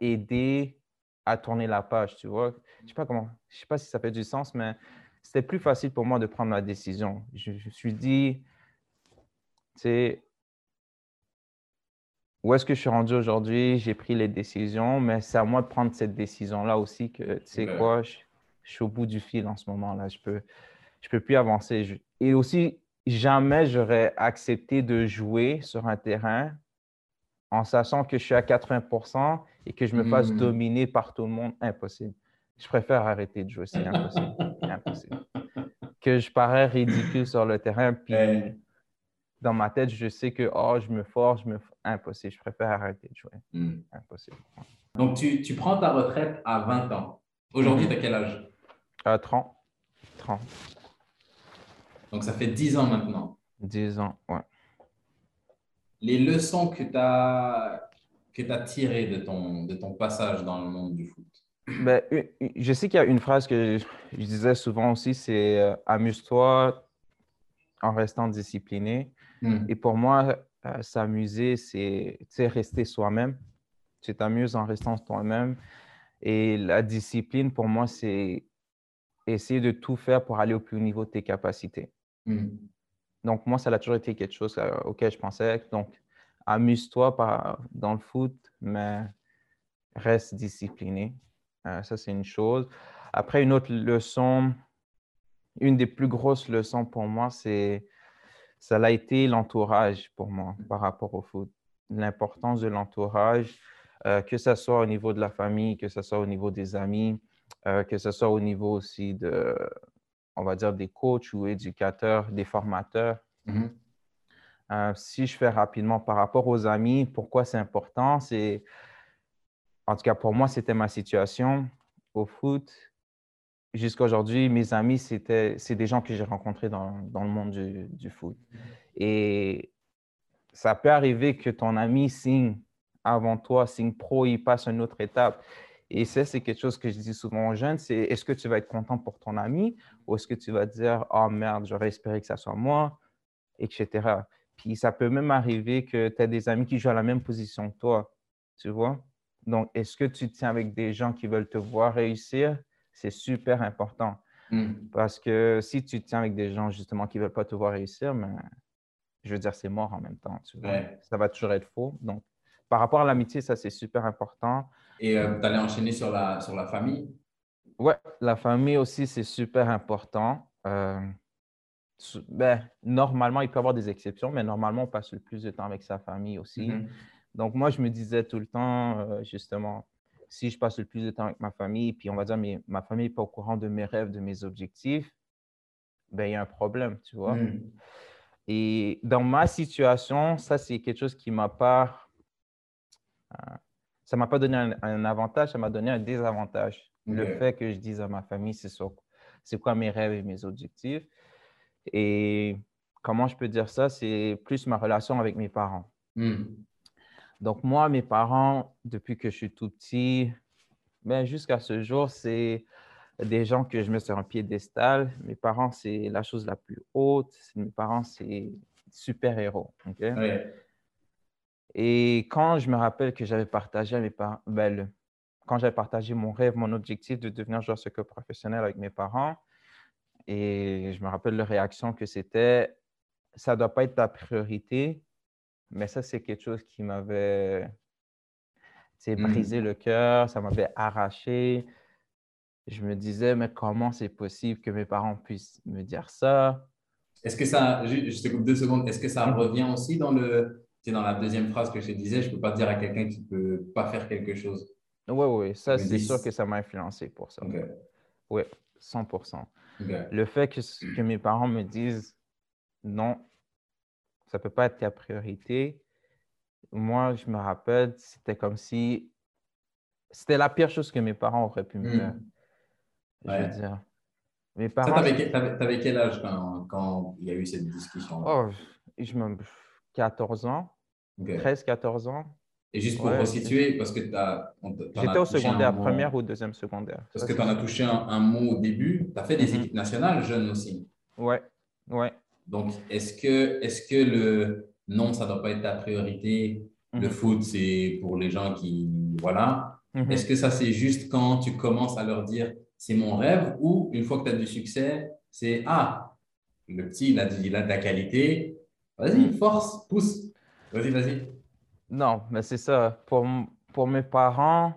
aidé à tourner la page, tu vois. Je sais pas comment, je sais pas si ça fait du sens, mais c'était plus facile pour moi de prendre la décision. Je, je me suis dit, tu sais, où est-ce que je suis rendu aujourd'hui? J'ai pris les décisions, mais c'est à moi de prendre cette décision-là aussi que, tu sais quoi, je, suis au bout du fil en ce moment-là. Je peux, je peux plus avancer. et aussi, jamais j'aurais accepté de jouer sur un terrain en sachant que je suis à 80 et que je me fasse hmm. dominer par tout le monde. Impossible. Je préfère arrêter de jouer. C'est impossible. impossible. Que je parais ridicule sur le terrain, puis dans ma tête, je sais que oh, je me force, je me impossible, je préfère arrêter de jouer. Hmm. Impossible. Donc, tu, tu, prends ta retraite à 20 ans. Aujourd'hui, tu as quel âge? À 30. 30. Donc, ça fait 10 ans maintenant. 10 ans, ouais. Les leçons que tu as, que as tirées de ton, de ton passage dans le monde du foot? Ben, Je sais qu'il y a une phrase que je, disais souvent aussi, c'est euh, amuse-toi en restant discipliné. Hmm. Et pour moi, euh, s'amuser, c'est rester soi-même. Tu t'amuses en restant toi-même. Et la discipline, pour moi, c'est essayer de tout faire pour aller au plus haut niveau de tes capacités. Hmm. Donc, moi, ça a toujours été quelque chose euh, auquel je pensais. Donc, amuse-toi dans le foot, mais reste discipliné. Euh, ça, c'est une chose. Après, une autre leçon, une des plus grosses leçons pour moi, c'est ça a été l'entourage pour moi par rapport au foot. L'importance de l'entourage, euh, que ce soit au niveau de la famille, que ce soit au niveau des amis, euh, que ce soit au niveau aussi de, on va dire, des coachs ou éducateurs, des formateurs. Mm-hmm. Euh, si je fais rapidement par rapport aux amis, pourquoi c'est important, c'est, en tout cas pour moi, c'était ma situation au foot jusqu'à aujourd'hui, mes amis, c'est des gens que j'ai rencontrés dans, dans, le monde du, du, foot. Et ça peut arriver que ton ami signe avant toi, signe pro, il passe une autre étape. Et ça, c'est quelque chose que je dis souvent aux jeunes, c'est est-ce que tu vas être content pour ton ami? Ou est-ce que tu vas dire, oh merde, j'aurais espéré que ça soit moi, etc. Puis ça peut même arriver que tu as des amis qui jouent à la même position que toi, tu vois? Donc, est-ce que tu tiens avec des gens qui veulent te voir réussir? C'est super important. Hmm. Parce que si tu tiens avec des gens justement qui ne veulent pas te voir réussir, mais, ben, je veux dire, c'est mort en même temps. Ça va toujours être faux. Donc, par rapport à l'amitié, ça, c'est super important. Et euh, tu allais enchaîner sur la, sur la famille? Ouais, la famille aussi, c'est super important. Euh, ben, normalement, il peut y avoir des exceptions, mais normalement, on passe le plus de temps avec sa famille aussi. Mm-hmm. Donc, moi, je me disais tout le temps, euh, justement, si je passe le plus de temps avec ma famille, puis on va dire, mais ma famille n'est pas au courant de mes rêves, de mes objectifs, ben, il y a un problème, tu vois. Mm. Et dans ma situation, ça, c'est quelque chose qui m'a pas. Euh, ça m'a pas donné un, avantage, ça m'a donné un désavantage. Le fait que je dise à ma famille, c'est c'est quoi mes rêves et mes objectifs. Et comment je peux dire ça? C'est plus ma relation avec mes parents. Mm. Donc, moi, mes parents, depuis que je suis tout petit, ben, jusqu'à ce jour, c'est des gens que je mets sur un piédestal. Mes parents, c'est la chose la plus haute. Mes parents, c'est super-héros. Et quand je me rappelle que j'avais partagé mes parents, ben, quand j'avais partagé mon rêve, mon objectif de devenir joueur soccer professionnel avec mes parents, et je me rappelle leur réaction que c'était ça ne doit pas être ta priorité, mais ça, c'est quelque chose qui m'avait mmh. brisé le cœur, ça m'avait arraché. Je me disais, mais comment c'est possible que mes parents puissent me dire ça? Est-ce que ça, je te coupe deux secondes, est-ce que ça mmh. revient aussi dans, le, dans la deuxième phrase que je te disais, je ne peux pas dire à quelqu'un qui ne peut pas faire quelque chose? Oui, oui, ça, c'est sûr que ça m'a influencé pour ça. Oui, 100 Le fait que, que mes parents me disent non, ça ne peut pas être ta priorité. Moi, je me rappelle, c'était comme si c'était la pire chose que mes parents auraient pu me faire. Je veux dire. Mes parents. Tu avais, quel âge quand, quand, il y a eu cette discussion Oh, je me... 14 ans. 13, 14 ans. Et juste pour resituer, parce que tu as. J'étais au secondaire, première ou deuxième secondaire. Parce que tu en as touché un, mot au début. Tu as fait des mm-hmm. équipes nationales jeunes aussi. Ouais, ouais. Donc, est-ce que, est que le non, ça ne doit pas être ta priorité? Le mhm. foot, c'est pour les gens qui. Voilà. Mhm. Est-ce que ça, c'est juste quand tu commences à leur dire c'est mon rêve ou une fois que tu as du succès, c'est ah, le petit, il a, il a de la qualité. Vas-y, mhm. force, pousse. Vas-y, vas-y. Non, mais c'est ça. Pour, pour mes parents,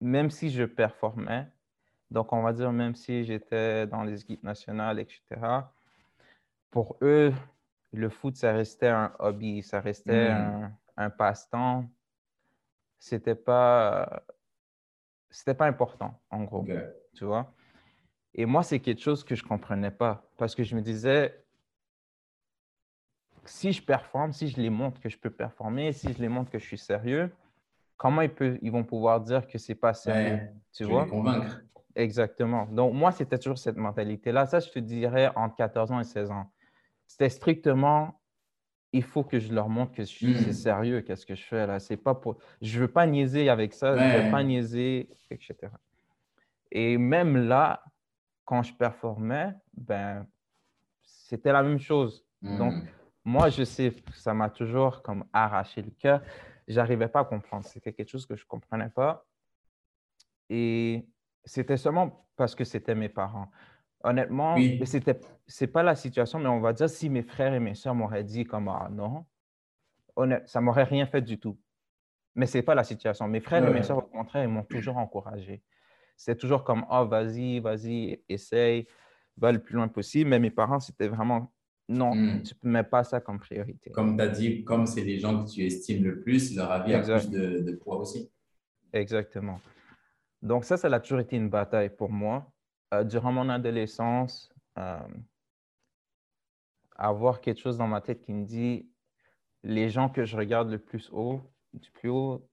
même si je performais, donc on va dire même si j'étais dans les équipes nationales, etc., pour eux, le foot, ça restait un hobby, ça restait hmm. un, passe-temps. C'était pas, c'était pas important, en gros. Tu vois? Et moi, c'est quelque chose que je comprenais pas parce que je me disais, si je performe, si je les montre que je peux performer, si je les montre que je suis sérieux, comment ils, peuvent, ils vont pouvoir dire que c'est pas sérieux? tu vois? convaincre. Exactement. Donc, moi, c'était toujours cette mentalité-là. Ça, je te dirais entre 14 ans et 16 ans c'était strictement, il faut que je leur montre que c'est hmm. sérieux, qu'est-ce que je fais là? C'est pas pour, je veux pas niaiser avec ça, je je veux pas niaiser, etc. Et même là, quand je performais, ben, c'était la même chose. Donc, hmm. Moi, je sais, ça m'a toujours comme arraché le cœur. J'arrivais pas à comprendre. C'était quelque chose que je comprenais pas. Et c'était seulement parce que c'était mes parents. Honnêtement, oui. c'était c'est pas la situation, mais on va dire si mes frères et mes soeurs m'auraient dit comme ah non, honnête, ça m'aurait rien fait du tout. Mais c'est pas la situation. Mes frères et mes soeurs, au contraire, ils m'ont toujours encouragé. C'est toujours comme oh vas-y, vas-y, essaye, va le plus loin possible. Mais mes parents, c'était vraiment non, hmm. tu ne mets pas ça comme priorité. Comme tu as dit, comme c'est les gens que tu estimes le plus, leur avis a plus de, de poids aussi. Exactement. Donc ça, ça a toujours été une bataille pour moi. Euh, durant mon adolescence, euh, avoir quelque chose dans ma tête qui me dit les gens que je regarde le plus haut, du plus haut,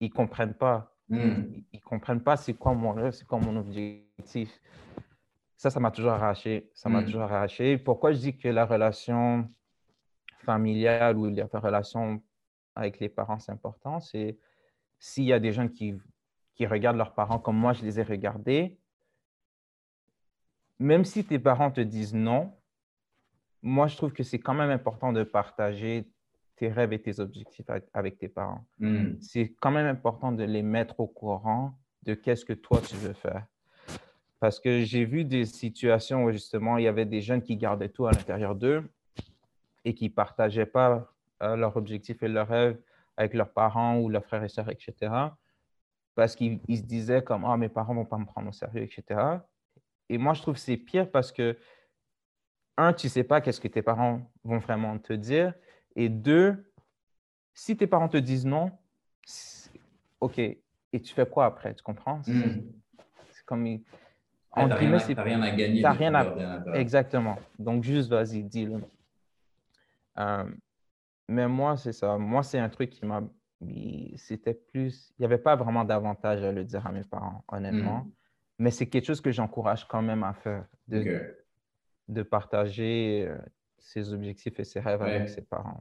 ils ne comprennent pas. Hmm. Ils ne comprennent pas c'est quoi mon rêve, c'est quoi mon objectif. Ça, ça m'a toujours arraché. Ça m'a hmm. toujours arraché. Pourquoi je dis que la relation familiale ou la relation avec les parents, c'est important, c'est s'il y a des gens qui, qui regardent leurs parents comme moi, je les ai regardés, même si tes parents te disent non, moi, je trouve que c'est quand même important de partager tes rêves et tes objectifs avec tes parents. Hmm. C'est quand même important de les mettre au courant de qu'est-ce que toi tu veux faire. Parce que j'ai vu des situations où justement, il y avait des jeunes qui gardaient tout à l'intérieur d'eux et qui ne partageaient pas euh, leurs objectifs et leurs rêves avec leurs parents ou leurs frères et sœurs, etc. Parce qu'ils se disaient comme, ah, mes parents ne vont pas me prendre au sérieux, etc. Et moi, je trouve que c'est pire parce que, un, tu ne sais pas qu'est-ce que tes parents vont vraiment te dire. Et deux, si tes parents te disent non, OK, et tu fais quoi après? Tu comprends? C'est hmm. comme. En rien, c'est rien à gagner. T'as rien à. Exactement. Donc, juste vas-y, dis-le. Euh, mais moi, c'est ça. Moi, c'est un truc qui m'a. C'était plus. Il n'y avait pas vraiment d'avantage à le dire à mes parents, honnêtement. Hmm. Mais c'est quelque chose que j'encourage quand même à faire. De, de partager euh, ses objectifs et ses rêves avec ses parents.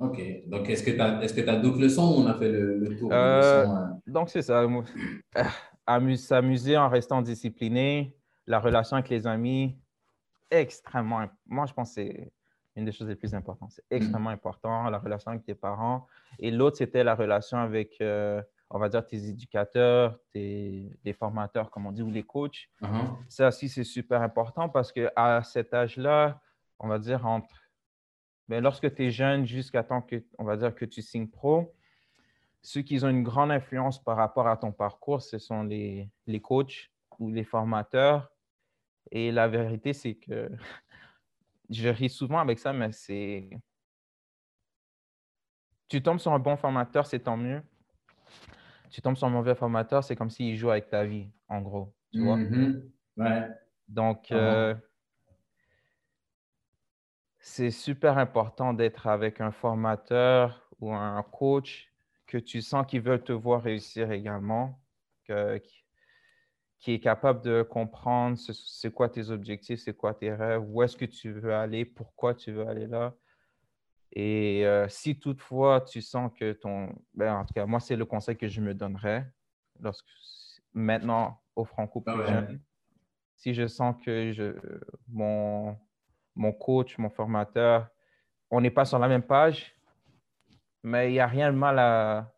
OK. Donc, est-ce que tu as, est as d'autres leçons ou on a fait le, tour? Euh, hein? Donc, c'est ça. [CLEARS THROAT] S'amuser en restant discipliné, la relation avec les amis, extrêmement. Moi, je pense que c'est une des choses les plus importantes. C'est extrêmement important, la relation avec tes parents. Et l'autre, c'était la relation avec, euh, on va dire, tes éducateurs, tes, les formateurs, comme on dit, ou les coachs. Uh-huh. Ça aussi, c'est super important parce qu'à cet âge-là, on va dire entre mais lorsque tu es jeune, jusqu'à temps que, on va dire que tu signes pro, ceux qui ont une grande influence par rapport à ton parcours, ce sont les, les coachs ou les formateurs. Et la vérité, c'est que [LAUGHS] je ris souvent avec ça, mais c'est. Tu tombes sur un bon formateur, c'est tant mieux. Tu tombes sur un mauvais formateur, c'est comme s'il joue avec ta vie, en gros. Tu vois? Mm-hmm. Ouais. Donc, ah euh, c'est super important d'être avec un formateur ou un coach que tu sens qu'ils veulent te voir réussir également, qui est capable de comprendre c'est quoi tes objectifs, c'est quoi tes rêves, où est-ce que tu veux aller, pourquoi tu veux aller là. Et euh, si toutefois tu sens que ton... Ben, en tout cas, moi, c'est le conseil que je me donnerais lorsque, maintenant au Franco ah Si je sens que je, mon, mon coach, mon formateur, on n'est pas sur la même page, mais il n'y a rien de mal à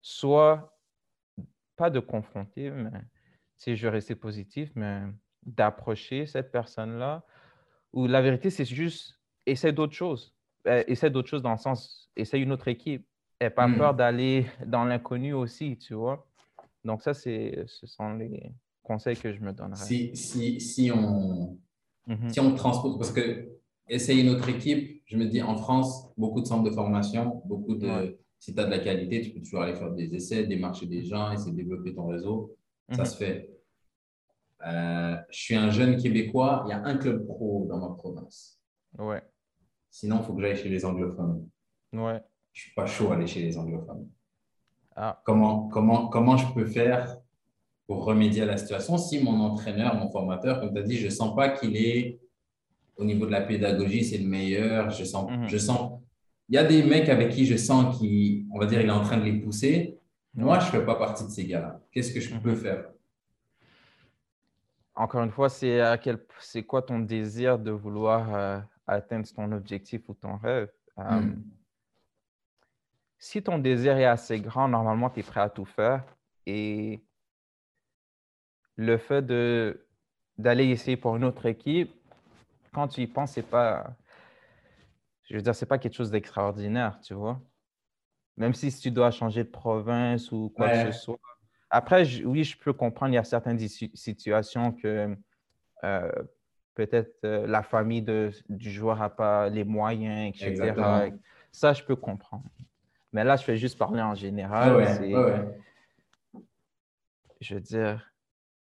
soit pas de confronter, mais si je restais positif, mais d'approcher cette personne-là. Ou la vérité, c'est juste essaie d'autres choses. Euh, essaie d'autres choses dans le sens, essaie une autre équipe. Et pas hmm. peur d'aller dans l'inconnu aussi, tu vois. Donc ça, c'est, ce sont les conseils que je me donnerais. Si, si, si on. Si on transpose, parce que essayer notre équipe, je me dis en France, beaucoup de centres de formation, beaucoup de. Si tu as de la qualité, tu peux toujours aller faire des essais, démarcher des gens, essayer de développer ton réseau. Ça mhm. se fait. Euh, je suis un jeune Québécois, il y a un club pro dans ma province. Ouais. Sinon, il faut que j'aille chez les anglophones. Ouais. Je ne suis pas chaud à aller chez les anglophones. Ah. Comment, comment, comment je peux faire pour remédier à la situation si mon entraîneur, mon formateur, comme tu as dit, je ne sens pas qu'il est au niveau de la pédagogie, c'est le meilleur. Je sens, mhm. je sens, il y a des mecs avec qui je sens qu'il, on va dire, il est en train de les pousser. Moi, je ne fais pas partie de ces gars-là. Qu'est-ce que je peux mhm. faire? Encore une fois, c'est quel, c'est quoi ton désir de vouloir euh, atteindre ton objectif ou ton rêve? Euh, hmm. Si ton désir est assez grand, normalement, tu es prêt à tout faire. Et le fait de, d'aller essayer pour une autre équipe, quand tu y penses, c'est pas. Je veux dire, c'est pas quelque chose d'extraordinaire, tu vois. Même si, tu dois changer de province ou quoi que ce soit. Après, oui, je peux comprendre, il y a certaines situations que euh, peut-être euh, la famille de, du joueur n'a pas les moyens, etc. Ça, je peux comprendre. Mais là, je fais juste parler en général. je veux dire,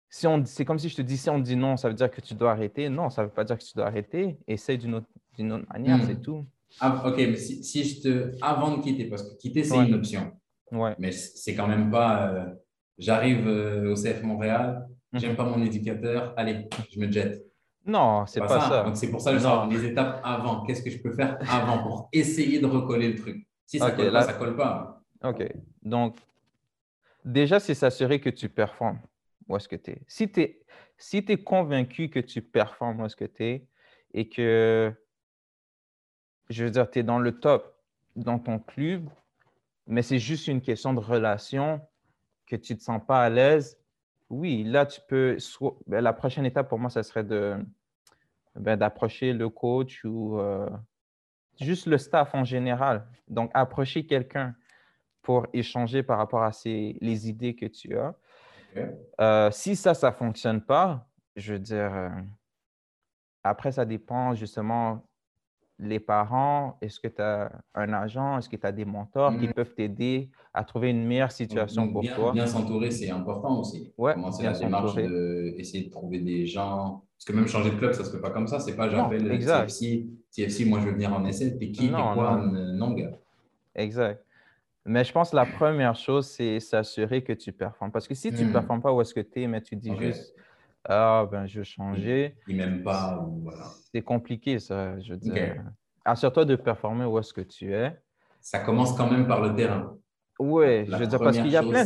si on, c'est comme si je te dis, si on dit non, ça veut dire que tu dois arrêter. Non, ça ne veut pas dire que tu dois arrêter. Essaye d'une autre, d'une autre manière, c'est hmm. tout. Ah, ok, mais si, si, je te. Avant de quitter, parce que quitter, c'est une option. Ouais. Mais c'est quand même pas. Euh, j'arrive euh, au CF Montréal, mhm. j'aime pas mon éducateur, allez, je me jette. Non, c'est pas, pas, ça. Donc c'est pour ça que je sors les étapes avant. Qu'est-ce que je peux faire avant pour essayer de recoller le truc? Si ça ne colle pas, ça colle pas. Ok. Donc, déjà, c'est s'assurer que tu performes où est-ce que tu es? Si tu es, si es convaincu que tu performes où est-ce que tu es et que, je veux dire, tu es dans le top dans ton club, mais c'est juste une question de relation, que tu ne te sens pas à l'aise, oui, là, tu peux. Ben, la prochaine étape pour moi, ça serait de ben, d'approcher le coach ou euh, juste le staff en général. Donc, approcher quelqu'un pour échanger par rapport à ces, les idées que tu as. Euh, si ça, ça ne fonctionne pas, je veux dire, euh, après, ça dépend justement les parents, est-ce que tu as un agent, est-ce que tu as des mentors qui mm. peuvent t'aider à trouver une meilleure situation pour toi? Bien s'entourer, c'est important aussi. Ouais, Commencer la démarche d'essayer de, trouver des gens. Parce que même changer de club, ça ne se fait pas comme ça. C'est pas j'appelle TFC, TFC, moi je veux venir en essai. T'es qui, non, quoi? Non. gars. Exact. Mais je pense que la première chose, c'est s'assurer que tu performes. Parce que si tu ne mm. performes pas où est-ce que tu es, mais tu dis juste ah, ben, je vais changer. Il m'aime pas. Voilà. C'est compliqué, ça. Je veux dire. Assure-toi de performer où est-ce que tu es. Ça commence quand même par le terrain. Oui, je veux dire, parce qu'il y a plein.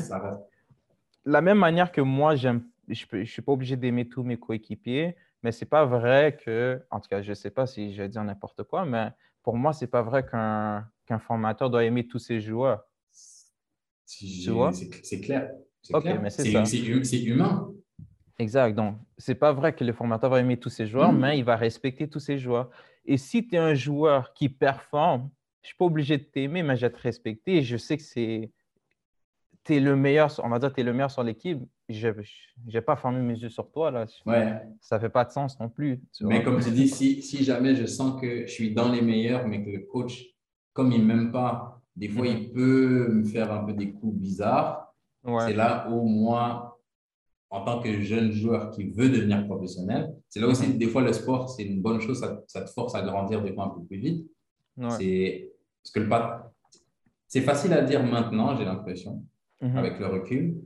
La même manière que moi, j'aime, je ne suis pas obligé d'aimer tous mes coéquipiers, mais ce n'est pas vrai que, en tout cas, je ne sais pas si je vais dire n'importe quoi, mais pour moi, ce n'est pas vrai qu'un qu'un formateur doit aimer tous ses joueurs. Tu vois? C'est clair. C'est humain. Exact. Donc, ce n'est pas vrai que le formateur va aimer tous ses joueurs, mm. mais il va respecter tous ses joueurs. Et si tu es un joueur qui performe, je ne suis pas obligé de t'aimer, mais je vais te respecter. je sais que c'est. Tu es le meilleur, on va dire, tu es le meilleur sur l'équipe. Je n'ai pas fermé mes yeux sur toi. Là. Ouais. Ça ne fait pas de sens non plus. mais comme tu dis, si, si, jamais je sens que je suis dans les meilleurs, mais que le coach, comme il ne m'aime pas, des fois, il peut me faire un peu des coups bizarres. C'est là où moi, en tant que jeune joueur qui veut devenir professionnel. C'est là aussi, mhm. des fois, le sport, c'est une bonne chose, ça, te force à grandir des fois un peu plus vite. C'est parce que le c'est facile à dire maintenant, j'ai l'impression, mhm. avec le recul.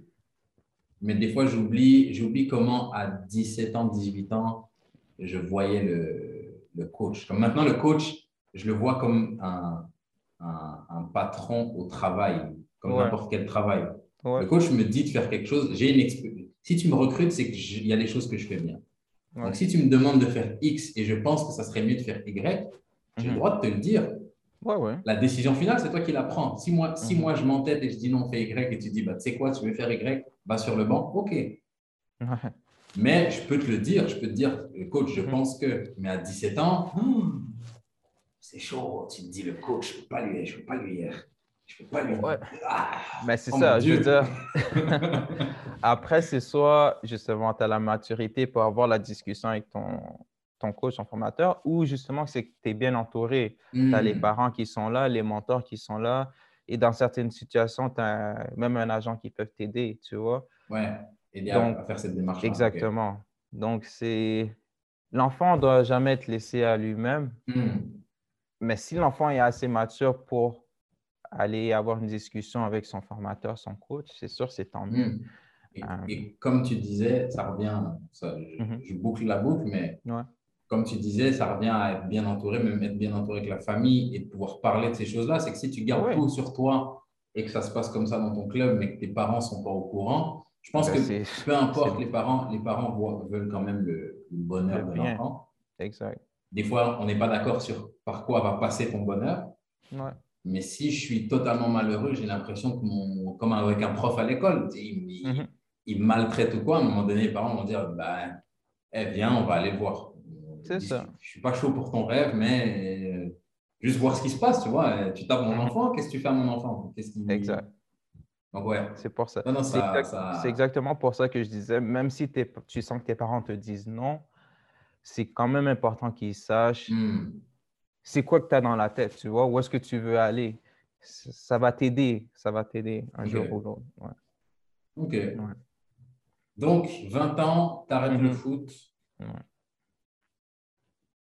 Mais des fois, j'oublie, j'oublie comment à 17 ans, 18 ans, je voyais le, le, coach. Comme maintenant, le coach, je le vois comme un, un, patron au travail, comme n'importe quel travail. Le coach me dit de faire quelque chose. J'ai une, si tu me recrutes, c'est qu'il y a des choses que je fais bien. Donc, si tu me demandes de faire X et je pense que ça serait mieux de faire Y, j'ai le mhm. droit de te le dire. La décision finale, c'est toi qui la prends. Si moi, si mhm. moi je m'entête et je dis non, fais Y et tu dis, bah, tu sais quoi, tu veux faire Y, va sur le banc, OK. Mais je peux te le dire, je peux te dire, coach, je mhm. pense que, mais à 17 ans, c'est chaud. Tu me dis, le coach, je ne peux pas lui, je peux pas lui. Je peux pas lui. Ouais. Ah, mais c'est oh ça, je veux dire. [LAUGHS] Après, c'est soit justement, tu as la maturité pour avoir la discussion avec ton, ton coach, ton formateur, ou justement, c'est que tu es bien entouré. Tu as les hmm. parents qui sont là, les mentors qui sont là. Et dans certaines situations, tu as même un agent qui peut t'aider, tu vois. Ouais, aider à faire cette démarche. Exactement. Donc, c'est. L'enfant ne doit jamais être laissé à lui-même. Hmm. Mais si l'enfant est assez mature pour aller avoir une discussion avec son formateur, son coach, c'est sûr, c'est tant mieux. Hmm. Euh, et, comme tu disais, ça revient, mhm. je, boucle la boucle, mais comme tu disais, ça revient à être bien entouré, même être bien entouré avec la famille et de pouvoir parler de ces choses-là. C'est que si tu gardes tout sur toi et que ça se passe comme ça dans ton club, mais que tes parents ne sont pas au courant, je pense ben, que peu importe, les parents, les parents veulent quand même le, bonheur de l'enfant. Exact. Des fois, on n'est pas d'accord sur par quoi va passer ton bonheur. Ouais. Mais si je suis totalement malheureux, j'ai l'impression que mon, comme avec un prof à l'école, il, il, mhm. maltraite ou quoi. À un moment donné, les parents vont dire bah, eh, Viens, on va aller voir. C'est ça. Je ne suis pas chaud pour ton rêve, mais euh, juste voir ce qui se passe, tu vois. Tu tapes mon enfant, qu'est-ce que tu fais à mon enfant? Exact. Donc, ouais. C'est pour ça. c'est exactement pour ça que je disais, même si tu sens que tes parents te disent non, c'est quand même important qu'ils sachent. Hmm c'est quoi que tu as dans la tête, tu vois, où est-ce que tu veux aller. Ça va t'aider, ça va t'aider un jour ou l'autre. OK. Donc, 20 ans, tu arrêtes le mm-hmm. foot.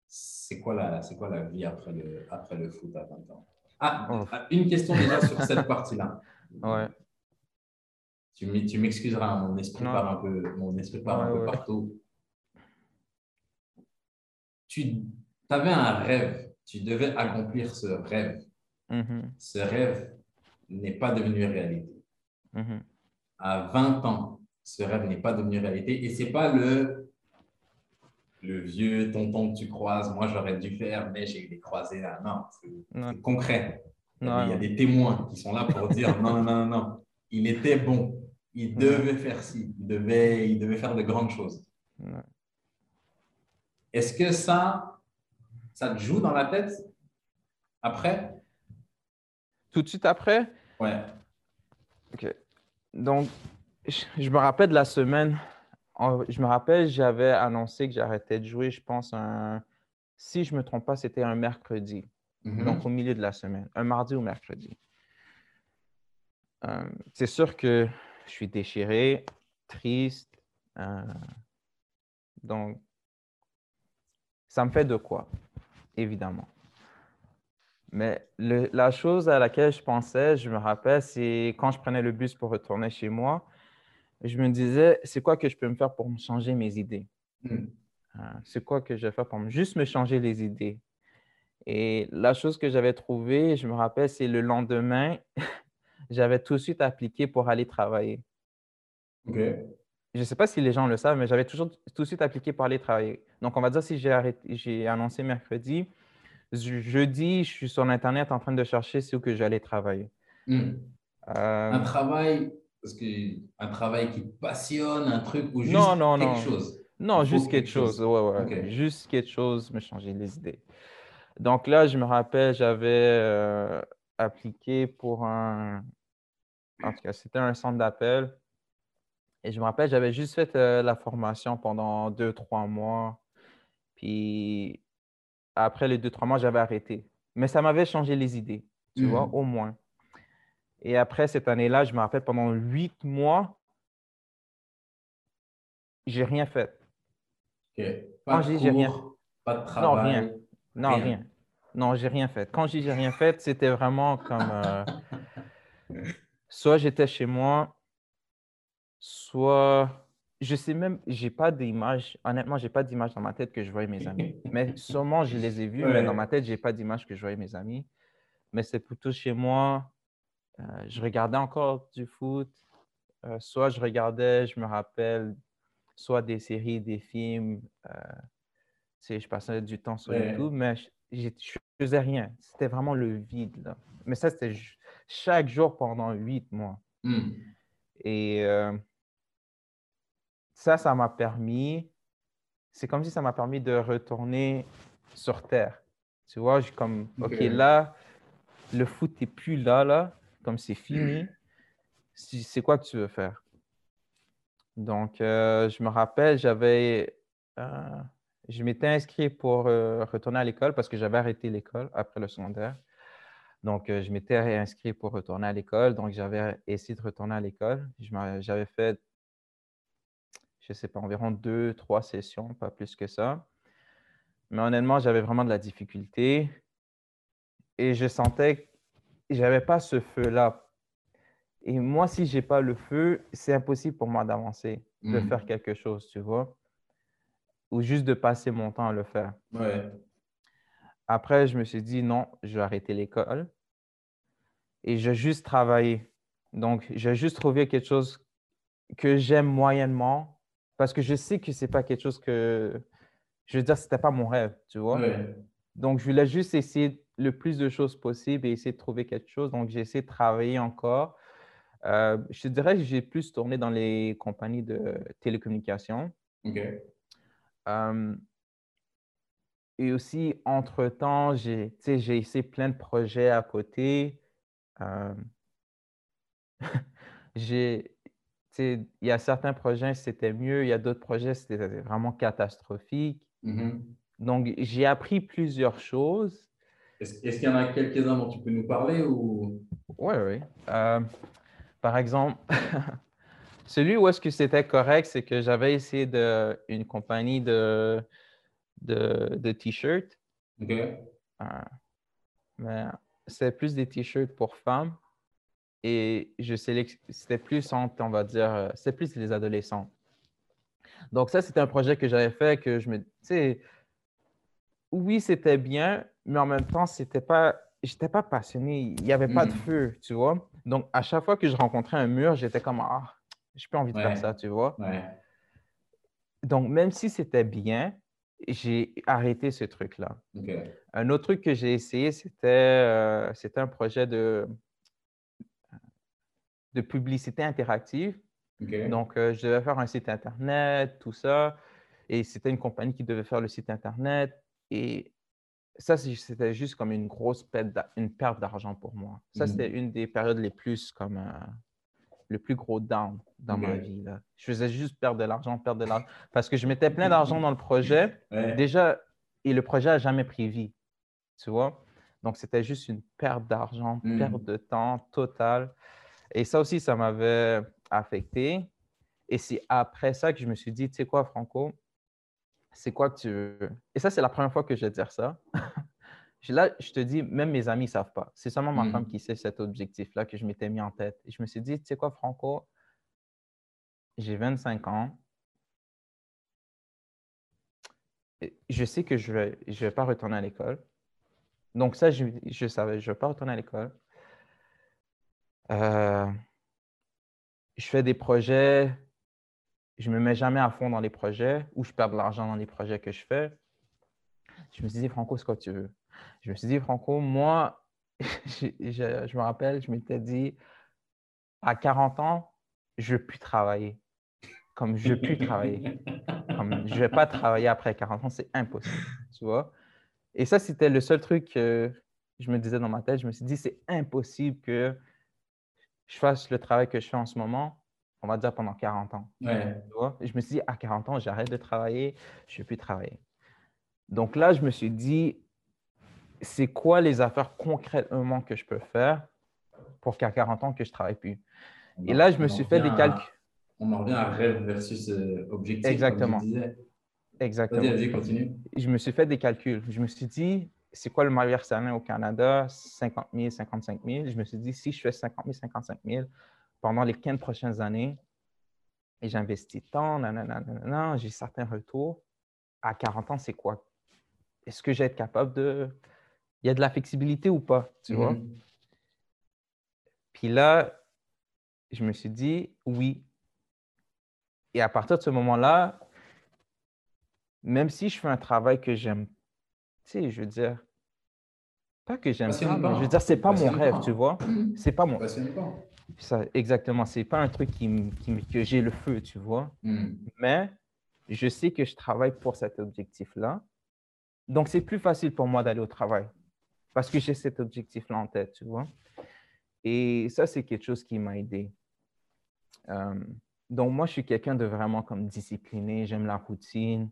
C'est quoi, la, quoi la vie après le, après le foot à 20 ans? Ah, oh. ah, une question déjà sur cette [LAUGHS] partie-là. Ouais. Tu m'excuseras, mon esprit part un peu, mon esprit part un peu partout. Tu avais un rêve tu devais accomplir ce rêve. Mm-hmm. Ce rêve n'est pas devenu réalité. Mm-hmm. À 20 ans, ce rêve n'est pas devenu réalité. Et ce n'est pas le, le vieux tonton que tu croises, moi j'aurais dû faire, mais j'ai les croisés là. Non, c'est concret. Il y, a des témoins qui sont là pour dire non, non, non, non, il était bon. il devait faire ci, il devait, il devait faire de grandes choses. Est-ce que ça, ça te joue dans la tête après? Tout de suite après? Ouais. OK. Donc, je me rappelle de la semaine. Je me rappelle, j'avais annoncé que j'arrêtais de jouer, je pense, un, si je ne me trompe pas, c'était un mercredi. Mm-hmm. Donc, au milieu de la semaine, un mardi ou mercredi. Euh, c'est sûr que je suis déchiré, triste. Euh, donc, ça me fait de quoi, évidemment. Mais la chose à laquelle je pensais, je me rappelle, c'est quand je prenais le bus pour retourner chez moi, je me disais, c'est quoi que je peux me faire pour me changer mes idées? Hmm. Euh, c'est quoi que je vais faire pour juste me changer les idées? Et la chose que j'avais trouvée, je me rappelle, c'est le lendemain, [LAUGHS] j'avais tout de suite appliqué pour aller travailler. Je ne sais pas si les gens le savent, mais j'avais toujours tout de suite appliqué pour aller travailler. Donc, on va dire si j'ai annoncé mercredi, jeudi, je suis sur Internet en train de chercher où que j'allais travailler. Hmm. Euh, un travail, parce que un travail qui passionne, un truc ou juste non, non, quelque non. chose. Non, juste quelque, chose. Ouais, ouais. Juste quelque chose, me changer les idées. Donc là, je me rappelle, j'avais euh, appliqué pour un. En tout cas, c'était un centre d'appel. Et je me rappelle, j'avais juste fait euh, la formation pendant deux, trois mois. Puis après les deux, trois mois, j'avais arrêté. Mais ça m'avait changé les idées, tu vois, mmh. au moins. Et après cette année-là, je me rappelle, pendant huit mois, j'ai rien fait. Pas de cours, rien... pas de travail. Non, rien. Non, rien. Non, j'ai rien fait. Quand je dis j'ai rien fait, c'était vraiment comme euh, [LAUGHS] soit j'étais chez moi, soit je sais même, j'ai pas d'image. Honnêtement, j'ai pas d'image dans ma tête que je voyais mes amis. [LAUGHS] Mais sûrement, je les ai vus, mais dans ma tête, j'ai pas d'image que je voyais mes amis. Mais c'est plutôt chez moi. Euh, je regardais encore du foot. Euh, soit je regardais, je me rappelle, soit des séries, des films. Euh, je passais du temps sur YouTube, mais je ne faisais rien. C'était vraiment le vide. Là. Mais ça, c'était chaque jour pendant huit mois. Hmm. Et euh, ça, ça m'a permis, c'est comme si ça m'a permis de retourner sur Terre. Tu vois, je, comme, OK, là, le foot n'est plus là, là, comme c'est fini. C'est quoi que tu veux faire? Donc, euh, je me rappelle, j'avais, euh, je m'étais inscrit pour euh, retourner à l'école parce que j'avais arrêté l'école après le secondaire. Donc, je m'étais réinscrit pour retourner à l'école. Donc, j'avais essayé de retourner à l'école. J'avais fait, je ne sais pas, environ deux, trois sessions, pas plus que ça. Mais honnêtement, j'avais vraiment de la difficulté. Et je sentais que je n'avais pas ce feu-là et moi, si je n'ai pas le feu, c'est impossible pour moi d'avancer, de hmm. faire quelque chose, tu vois. Ou juste de passer mon temps à le faire. Ouais. Après, je me suis dit, non, je vais arrêter l'école. Et je vais juste travailler. Donc, je vais juste trouver quelque chose que j'aime moyennement parce que je sais que ce n'est pas quelque chose que. Je veux dire, ce n'était pas mon rêve, tu vois. Donc, je voulais juste essayer le plus de choses possible et essayer de trouver quelque chose. Donc, j'ai essayé de travailler encore euh, je dirais que j'ai plus tourné dans les compagnies de télécommunications. OK. Euh, et aussi, entre-temps, j'ai essayé plein de projets à côté. Euh, [LAUGHS] il y a certains projets, c'était mieux. Il y a d'autres projets, c'était vraiment catastrophique. Mm-hmm. Donc, j'ai appris plusieurs choses. Est-ce qu'il y en a quelques-uns dont tu peux nous parler ou... Oui, oui. Par exemple, [LAUGHS] celui où est-ce que c'était correct, c'est que j'avais essayé de, une compagnie de, de, t-shirts. OK. Euh, mais c'est plus des t-shirts pour femmes. Et je c'était plus on va dire, euh, c'est plus les adolescents. Donc, ça, c'était un projet que j'avais fait que je me. Tu sais, oui, c'était bien, mais en même temps, c'était pas. J'étais pas passionné. Il n'y avait pas de mm. feu, tu vois. Donc, à chaque fois que je rencontrais un mur, j'étais comme Ah, j'ai pas envie de faire ça, tu vois. Donc, même si c'était bien, j'ai arrêté ce truc-là. Un autre truc que j'ai essayé, c'était euh, un projet de, de publicité interactive. Donc, je devais faire un site Internet, tout ça. Et c'était une compagnie qui devait faire le site Internet. Et ça, c'était juste comme une grosse perte d'argent pour moi. Ça, c'était mmh. une des périodes les plus comme le plus gros down dans ma vie. Là. Je faisais juste perdre de l'argent, perdre de l'argent. Parce que je mettais plein d'argent dans le projet. [LAUGHS] Déjà, et le projet n'a jamais pris vie. Tu vois? Donc, c'était juste une perte d'argent, perte de temps totale. Et ça aussi, ça m'avait affecté. Et c'est après ça que je me suis dit, tu sais quoi, Franco, c'est quoi que tu veux? Et ça, c'est la première fois que je vais dire ça. [LAUGHS] Là, je te dis, même mes amis ne savent pas. C'est seulement ma femme mmh. qui sait cet objectif-là que je m'étais mis en tête. Et je me suis dit, tu sais quoi, Franco, j'ai 25 ans. Je sais que je ne vais, je vais pas retourner à l'école. Donc ça, je, je savais, je ne vais pas retourner à l'école. Euh, je fais des projets, je ne me mets jamais à fond dans les projets ou je perds de l'argent dans les projets que je fais. Je me suis dit, Franco, c'est quoi tu veux? Je me suis dit, Franco, moi, [LAUGHS] je, me rappelle, je m'étais dit, à 40 ans, je ne veux plus travailler. Comme je ne veux plus travailler. Comme je ne vais pas travailler après 40 ans, c'est impossible. Tu vois? Et ça, c'était le seul truc que je me disais dans ma tête. Je me suis dit, c'est impossible que je fasse le travail que je fais en ce moment, on va dire pendant 40 ans. Je me suis dit, à 40 ans, j'arrête de travailler, je ne veux plus travailler. Donc là, je me suis dit, c'est quoi les affaires concrètement que je peux faire pour qu'à 40 ans, que je ne travaille plus? Et là, je me suis fait des calculs. On en revient à rêve versus euh, objectif. Exactement. Exactement. Vas-y, continue. Je me suis fait des calculs. Je me suis dit, c'est quoi le mariage salaire au Canada? 50 000, 55 000. Je me suis dit, si je fais 50 000, 55 000 pendant les 15 prochaines années et j'investis tant, nanana, j'ai certains retours, à 40 ans, c'est quoi? Est-ce que j'ai être capable de. Il y a de la flexibilité ou pas, tu vois? Mm-hmm. Puis là, je me suis dit, oui. Et à partir de ce moment-là, même si je fais un travail que j'aime sais, je veux dire, pas que j'aime ça, mais je veux dire, c'est pas mon rêve, tu vois. C'est pas mon. Ça, exactement, c'est pas un truc qui, qui que j'ai le feu, tu vois. Hmm. Mais je sais que je travaille pour cet objectif-là. Donc, c'est plus facile pour moi d'aller au travail parce que j'ai cet objectif-là en tête, tu vois. Et ça, c'est quelque chose qui m'a aidé. Euh, donc, moi, je suis quelqu'un de vraiment comme discipliné, j'aime la routine.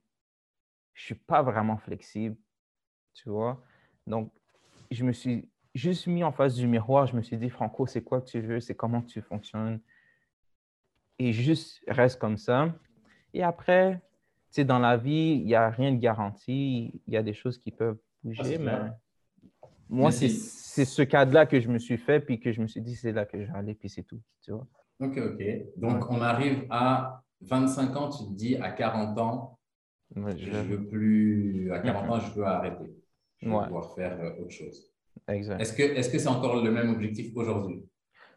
Je suis pas vraiment flexible tu vois. Donc, je me suis juste mis en face du miroir. Je me suis dit, Franco, c'est quoi que tu veux? C'est comment tu fonctionnes? Et juste reste comme ça. Et après, tu sais, dans la vie, il n'y a rien de garanti. Il y a des choses qui peuvent bouger, ah, mais moi, c'est ce cadre-là que je me suis fait, puis que je me suis dit, c'est là que je vais aller, puis c'est tout, tu vois. Ok, ok. Donc, on arrive à 25 ans, tu te dis, à 40 ans, je veux plus, à 40 ans, je veux arrêter je vais pouvoir faire euh, autre chose. Exact. Est-ce que c'est encore le même objectif aujourd'hui?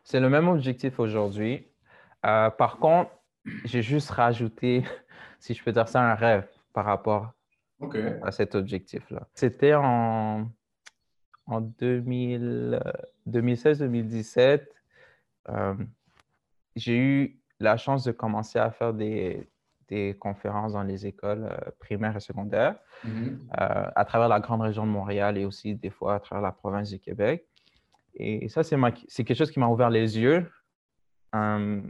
C'est le même objectif aujourd'hui. Euh, par contre, j'ai juste rajouté, [LAUGHS] si je peux dire ça, un rêve par rapport à cet objectif-là. C'était en, en 2016-2017. Euh, j'ai eu la chance de commencer à faire des, des conférences dans les écoles euh, primaires et secondaires mm-hmm. euh, à travers la grande région de Montréal et aussi des fois à travers la province du Québec. Et ça, c'est quelque chose qui m'a ouvert les yeux. Euh,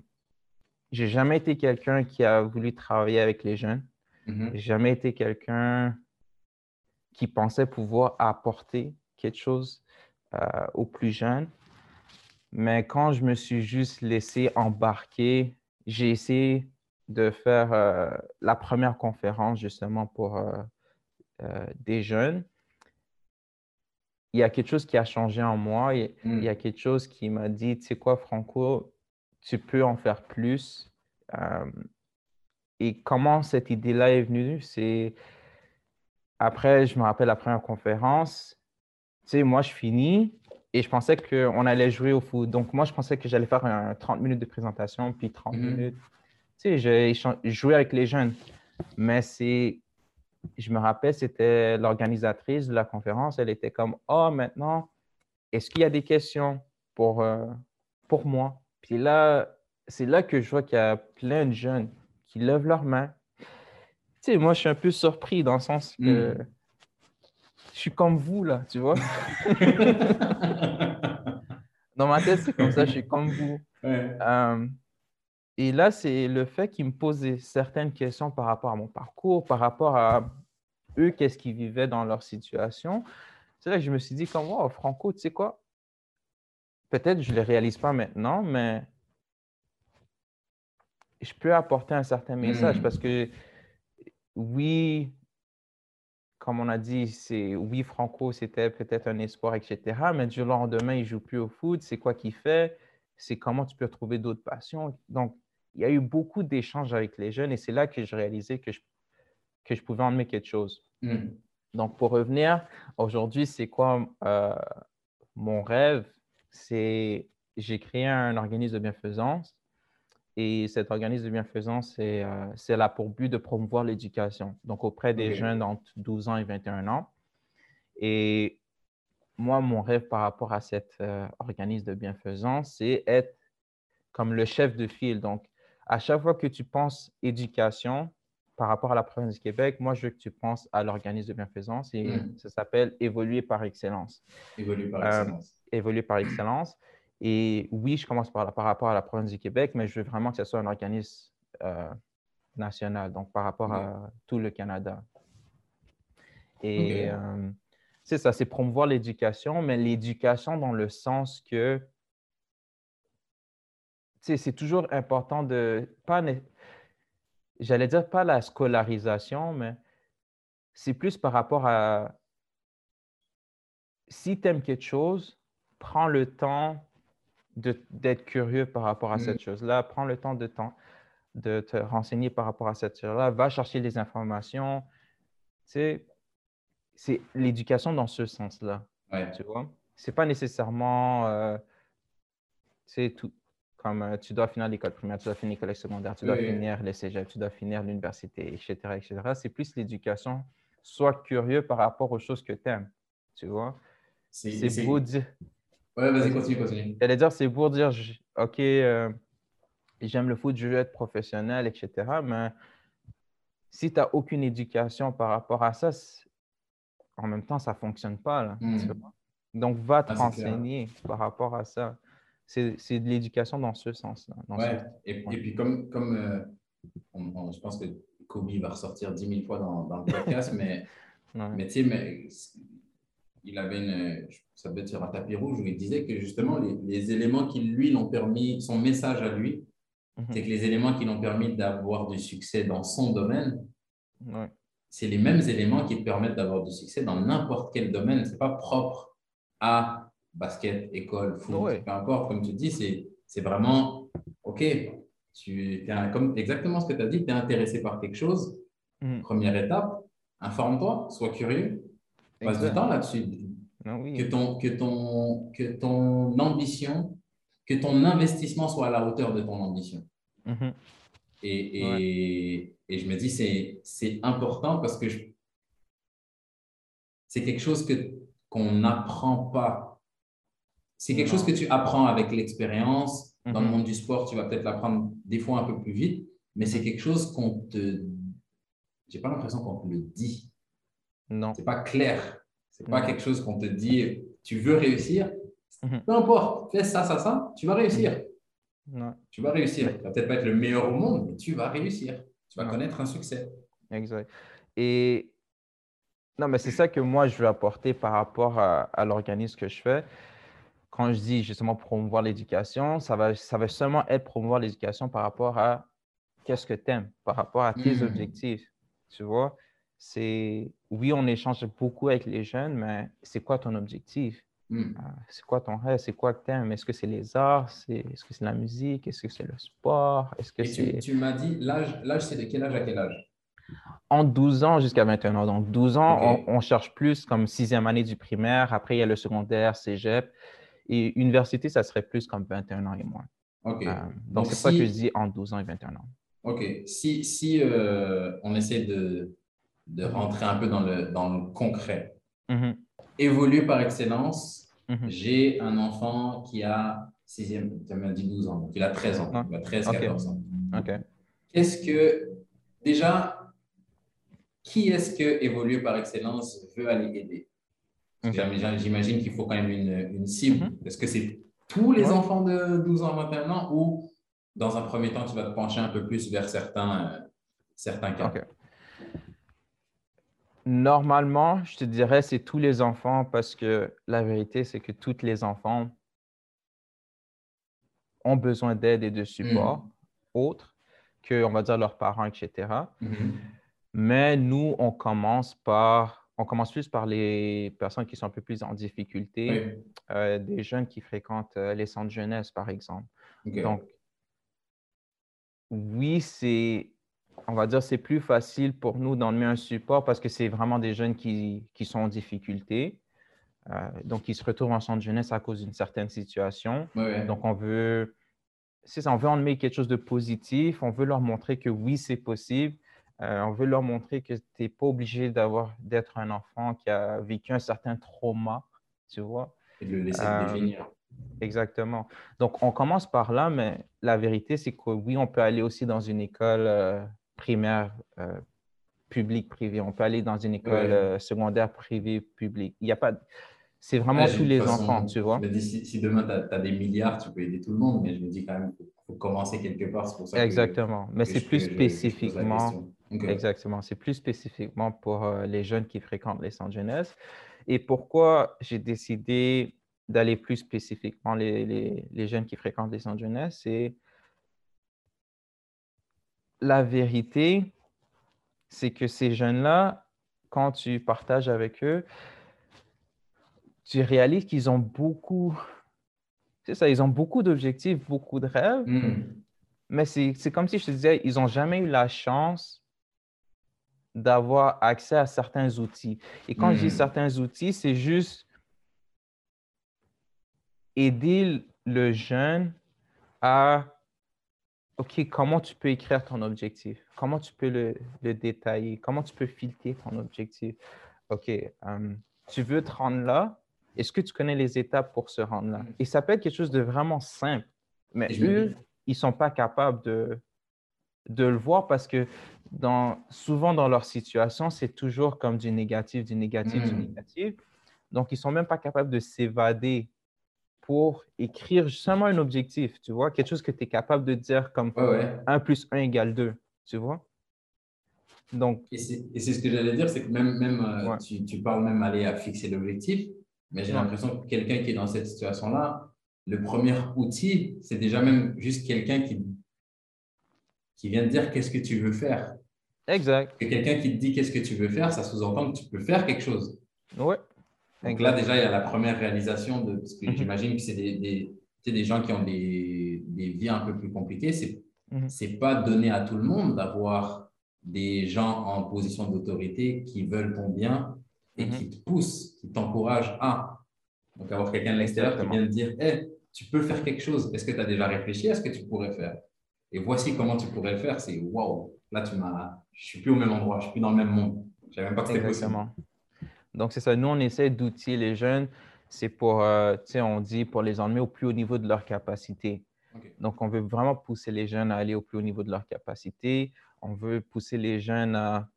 j'ai jamais été quelqu'un qui a voulu travailler avec les jeunes. J'ai jamais été quelqu'un qui pensait pouvoir apporter quelque chose euh, aux plus jeunes. Mais quand je me suis juste laissé embarquer, j'ai essayé de faire euh, la première conférence justement pour euh, euh, des jeunes, il y a quelque chose qui a changé en moi. Il, il y a quelque chose qui m'a dit, tu sais quoi, Franco, tu peux en faire plus. et comment cette idée-là est venue, c'est après, je me rappelle la première conférence, tu sais, moi, je finis et je pensais qu'on allait jouer au foot. Donc, moi, je pensais que j'allais faire un 30 minutes de présentation, puis 30 hmm. minutes tu sais, j'ai joué avec les jeunes, mais c'est, je me rappelle, c'était l'organisatrice de la conférence, elle était comme, oh, maintenant, est-ce qu'il y a des questions pour, euh, pour moi? Puis là, c'est là que je vois qu'il y a plein de jeunes qui lèvent leurs mains. Tu sais, moi, je suis un peu surpris dans le sens que hmm. je suis comme vous, là, tu vois. [LAUGHS] dans ma tête, c'est comme ça, je suis comme vous. Euh, et là, c'est le fait qu'ils me posent certaines questions par rapport à mon parcours, par rapport à eux, qu'est-ce qu'ils vivaient dans leur situation. C'est là que je me suis dit, comme, wow, Franco, tu sais quoi? Peut-être je ne le réalise pas maintenant, mais je peux apporter un certain message hmm. parce que oui, comme on a dit, c'est oui, Franco, c'était peut-être un espoir, etc. Mais du lendemain, il ne joue plus au foot. C'est quoi qu'il fait? C'est comment tu peux trouver d'autres passions. Donc, il y a eu beaucoup d'échanges avec les jeunes et c'est là que je réalisais que je, que je pouvais emmener quelque chose. Hmm. Donc, pour revenir, aujourd'hui, c'est quoi euh, mon rêve? C'est j'ai créé un organisme de bienfaisance et cet organisme de bienfaisance, c'est euh, là pour but de promouvoir l'éducation, donc auprès des jeunes entre 12 ans et 21 ans. Et moi, mon rêve par rapport à cet euh, organisme de bienfaisance, c'est être comme le chef de file. Donc, à chaque fois que tu penses éducation par rapport à la province du Québec, moi, je veux que tu penses à l'organisme de bienfaisance et hmm. ça s'appelle Évoluer par excellence. Évoluer par euh, excellence. évoluer par excellence. Et oui, je commence par, par, rapport à la province du Québec, mais je veux vraiment que ce soit un organisme euh, national, donc par rapport à tout le Canada. Et euh, c'est ça, c'est promouvoir l'éducation, mais l'éducation dans le sens que c'est toujours important de, pas, j'allais dire pas la scolarisation, mais c'est plus par rapport à, si tu aimes quelque chose, prends le temps d'être curieux par rapport à cette mm. chose-là. Prends le temps de, de te renseigner par rapport à cette chose-là. Va chercher des informations. Tu c'est l'éducation dans ce sens-là. Tu vois? C'est pas nécessairement, euh, tout, comme euh, tu dois finir l'école primaire, tu dois finir l'école secondaire, tu dois finir les cégep, tu dois finir l'université, etc., etc. C'est plus l'éducation. Sois curieux par rapport aux choses que tu aimes. Tu vois? C'est beau dire. Ouais, vas-y, continue, continue. J'allais dire, c'est pour dire, OK, euh, j'aime le foot, je veux être professionnel, etc. Mais si tu n'as aucune éducation par rapport à ça, en même temps, ça ne fonctionne pas. Là, hmm. Donc, va te ah, renseigner par rapport à ça. C'est de l'éducation dans ce sens-là. Ouais. Et, puis, comme, comme euh, je pense que Kobe va ressortir dix mille fois dans, dans le podcast, [LAUGHS] mais, mais tu sais, mais il avait une, ça peut être sur un tapis rouge, où il disait que justement, les, éléments qui lui l'ont permis, son message à lui, mhm. c'est que les éléments qui l'ont permis d'avoir du succès dans son domaine, c'est les mêmes éléments qui te permettent d'avoir du succès dans n'importe quel domaine. Ce n'est pas propre à basket, école, foot, peu importe. Comme tu dis, c'est vraiment, OK, tu es comme exactement ce que tu as dit, tu es intéressé par quelque chose. Mhm. Première étape, informe-toi, sois curieux, passe du temps là-dessus. Ah que, ton, que, ton, que ton ambition, que ton investissement soit à la hauteur de ton ambition. Mm-hmm. Et, et, et, je me dis, c'est important parce que c'est quelque chose qu'on n'apprend pas. C'est quelque chose que tu apprends avec l'expérience. Dans le mm-hmm. monde du sport, tu vas peut-être l'apprendre des fois un peu plus vite, mais c'est quelque chose qu'on te. J'ai pas l'impression qu'on te le dit. Non. C'est pas clair. C'est pas quelque chose qu'on te dit, tu veux réussir. Mhm. Peu importe, fais ça, ça, ça, tu vas réussir. Tu vas réussir. Tu vas peut-être pas être le meilleur au monde, mais tu vas réussir. Tu vas connaître un succès. Exact. Et non, mais c'est ça que moi, je veux apporter par rapport à, l'organisme que je fais. Quand je dis justement promouvoir l'éducation, ça va, ça va seulement être promouvoir l'éducation par rapport à qu'est-ce que tu aimes, par rapport à tes hmm. objectifs. Tu vois? c'est oui, on échange beaucoup avec les jeunes, mais c'est quoi ton objectif? Hmm. Ah, c'est quoi ton rêve? C'est quoi que tu aimes? Est-ce que c'est les arts? Est-ce que c'est la musique? Est-ce que c'est le sport? Est-ce que tu, tu m'as dit, l'âge, c'est de quel âge à quel âge? En 12 ans jusqu'à 21 ans. Donc, 12 ans, on, cherche plus comme sixième année du primaire. Après, il y a le secondaire, cégep. Et université, ça serait plus comme 21 ans et moins. OK. Euh, donc, c'est ça que je dis en 12 ans et 21 ans. OK. Si, si euh, on essaie de, de rentrer un peu dans le, dans le concret. Mm-hmm. Évoluer par excellence, mm-hmm. j'ai un enfant qui a sixième, tu m'as dit 12 ans, donc il a 13 ans, il a 13, 14 ans. OK. Qu'est-ce que, déjà, qui est-ce que Évoluer par Excellence veut aller aider? J'imagine qu'il faut quand même une, une cible. Mm-hmm. Est-ce que c'est tous les enfants de 12 ans à 21 ans ou dans un premier temps, tu vas te pencher un peu plus vers certains, euh, certains cas? Normalement, je te dirais c'est tous les enfants parce que la vérité, c'est que tous les enfants ont besoin d'aide et de support mm. autres que, on va dire, leurs parents, etc. Mm-hmm. Mais nous, on commence par, on commence plus par les personnes qui sont un peu plus en difficulté, euh, des jeunes qui fréquentent euh, les centres jeunesse, par exemple. Donc, oui, c'est, on va dire, c'est plus facile pour nous d'emmener un support parce que c'est vraiment des jeunes qui, qui sont en difficulté. Euh, donc, ils se retrouvent en centre jeunesse à cause d'une certaine situation. Donc, on veut, c'est ça, on veut emmener quelque chose de positif. On veut leur montrer que oui, c'est possible. Euh, on veut leur montrer que tu n'es pas obligé d'avoir, d'être un enfant qui a vécu un certain trauma, tu vois? Et de le laisser euh, définir. Exactement. Donc, on commence par là, mais la vérité, c'est que oui, on peut aller aussi dans une école euh, primaire euh, publique, privée. On peut aller dans une école secondaire privée, publique. Il n'y a pas. C'est vraiment tous les enfants, tu vois? si, demain, tu as, des milliards, tu peux aider tout le monde, mais je me dis quand même qu'il faut, commencer quelque part. Pour ça Exactement. mais c'est plus spécifiquement. Exactement. C'est plus spécifiquement pour les jeunes qui fréquentent les centres jeunesse. Et pourquoi j'ai décidé d'aller plus spécifiquement les, les, jeunes qui fréquentent les centres jeunesse, c'est la vérité, c'est que ces jeunes-là, quand tu partages avec eux, tu réalises qu'ils ont beaucoup, c'est ça, ils ont beaucoup d'objectifs, beaucoup de rêves, hmm. mais c'est comme si je te disais, ils n'ont jamais eu la chance d'avoir accès à certains outils. Et quand je dis hmm. certains outils, c'est juste aider le jeune à, OK, comment tu peux écrire ton objectif? Comment tu peux le, détailler? Comment tu peux filtrer ton objectif? OK, euh, tu veux te rendre là? Est-ce que tu connais les étapes pour se rendre là? Mm. Et ça peut être quelque chose de vraiment simple, mais eux, ils ne sont pas capables de, de le voir parce que dans, souvent dans leur situation, c'est toujours comme du négatif, du négatif, du mm. négatif. Donc, ils ne sont même pas capables de s'évader pour écrire seulement un objectif, tu vois, quelque chose que tu es capable de dire comme 1 plus 1 égale 2, tu vois. Donc, et c'est ce que j'allais dire, c'est que même, même euh, tu, tu, parles même aller à fixer l'objectif, mais j'ai l'impression que quelqu'un qui est dans cette situation-là, le premier outil, c'est déjà même juste quelqu'un qui, qui vient te dire qu'est-ce que tu veux faire. Exact. Que quelqu'un qui te dit qu'est-ce que tu veux faire, ça sous-entend que tu peux faire quelque chose. Ouais. Donc là, déjà, il y a la première réalisation de. Parce que mhm. j'imagine que c'est des, des, des, gens qui ont des, des, vies un peu plus compliquées. C'est n'est mhm. pas donné à tout le monde d'avoir des gens en position d'autorité qui veulent ton bien et mhm. qui te poussent, qui t'encouragent à. Donc, avoir quelqu'un de l'extérieur qui vient te dire hey, tu peux faire quelque chose. Est-ce que tu as déjà réfléchi à ce que tu pourrais faire? Et voici comment tu pourrais le faire. C'est waouh, là, tu m'as. Je suis plus au même endroit, je suis plus dans le même monde. Je savais même pas que c'était possible. Donc, c'est ça. Nous, on essaie d'outiller les jeunes. C'est pour, euh, tu sais, on dit pour les emmener au plus haut niveau de leur capacité. Donc, on veut vraiment pousser les jeunes à aller au plus haut niveau de leur capacité. On veut pousser les jeunes à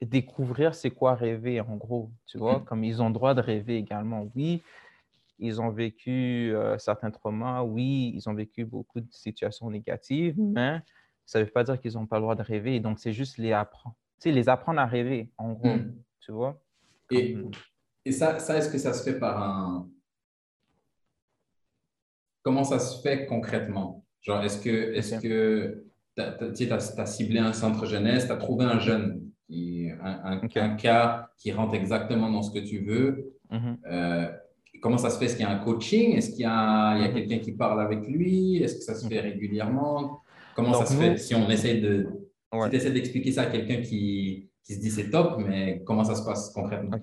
découvrir c'est quoi rêver, en gros. Tu vois, comme ils ont droit de rêver également. Oui, ils ont vécu euh, certains traumas. Oui, ils ont vécu beaucoup de situations négatives, mais ça ne veut pas dire qu'ils n'ont pas le droit de rêver. Donc, c'est juste les apprendre. Tu sais, les apprendre à rêver, en gros. Hmm. Tu vois? Et, et ça, ça est-ce que ça se fait par un. Comment ça se fait concrètement? Genre, est-ce que est-ce que tu as, ciblé un centre jeunesse, tu as trouvé un jeune, qui, un, un, cas qui rentre exactement dans ce que tu veux. Euh, comment ça se fait? Est-ce qu'il y a un coaching? Est-ce qu'il y a, il y a mm-hmm. quelqu'un qui parle avec lui? Est-ce que ça se fait mm-hmm. régulièrement? Comment ça se fait? si on essaie de. Si d'expliquer ça à quelqu'un qui, qui se dit c'est top, mais comment ça se passe concrètement?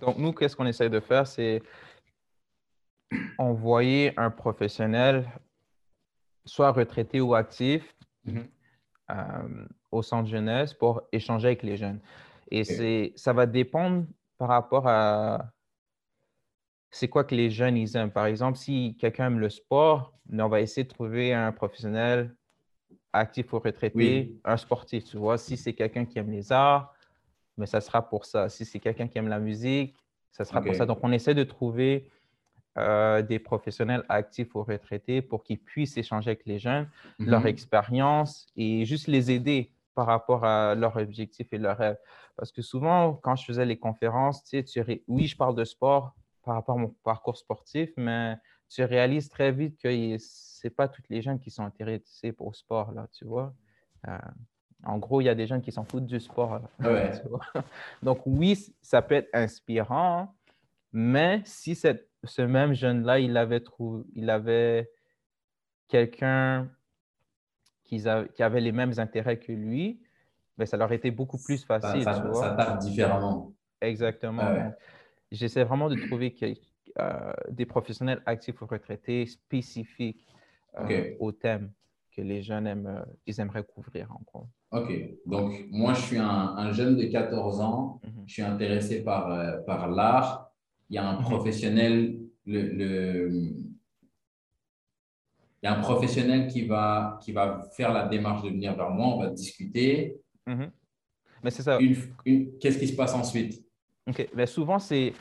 Donc, nous, qu'est-ce qu'on essaie de faire, c'est envoyer un professionnel, soit retraité ou actif, mm-hmm. euh, au centre jeunesse pour échanger avec les jeunes. Et c'est, ça va dépendre par rapport à c'est quoi que les jeunes ils aiment? Par exemple, si quelqu'un aime le sport, on va essayer de trouver un professionnel actif ou retraité, un sportif, tu vois. Si c'est quelqu'un qui aime les arts, mais ça sera pour ça. Si c'est quelqu'un qui aime la musique, ça sera pour ça. Donc, on essaie de trouver euh, des professionnels actifs ou retraités pour qu'ils puissent échanger avec les jeunes, leur mhm. expérience et juste les aider par rapport à leurs objectifs et leurs rêves. Parce que souvent, quand je faisais les conférences, tu sais, tu oui, je parle de sport par rapport à mon parcours sportif, mais tu réalises très vite que ce n'est pas toutes les jeunes qui sont intéressés pour le sport, là, tu vois? Euh, en gros, il y a des gens qui s'en foutent du sport. [LAUGHS] Donc, oui, ça peut être inspirant, mais si cette, ce même jeune-là, il avait, trouvé, il avait quelqu'un qui, qui, avait les mêmes intérêts que lui, ben, ça leur été beaucoup plus facile. Ça, ça, part différemment. Exactement. J'essaie vraiment de trouver euh, des professionnels actifs ou retraités spécifiques euh, au thème que les jeunes aiment, euh, ils aimeraient couvrir en gros. OK. Donc, moi, je suis un, jeune de 14 ans. Mhm. Je suis intéressé par, par l'art. Il y a un mhm. professionnel, le, le, il y a un professionnel qui va, qui va faire la démarche de venir vers moi. On va discuter. Mhm. Mais c'est ça. Qu'est-ce qui se passe ensuite? OK. Mais souvent, c'est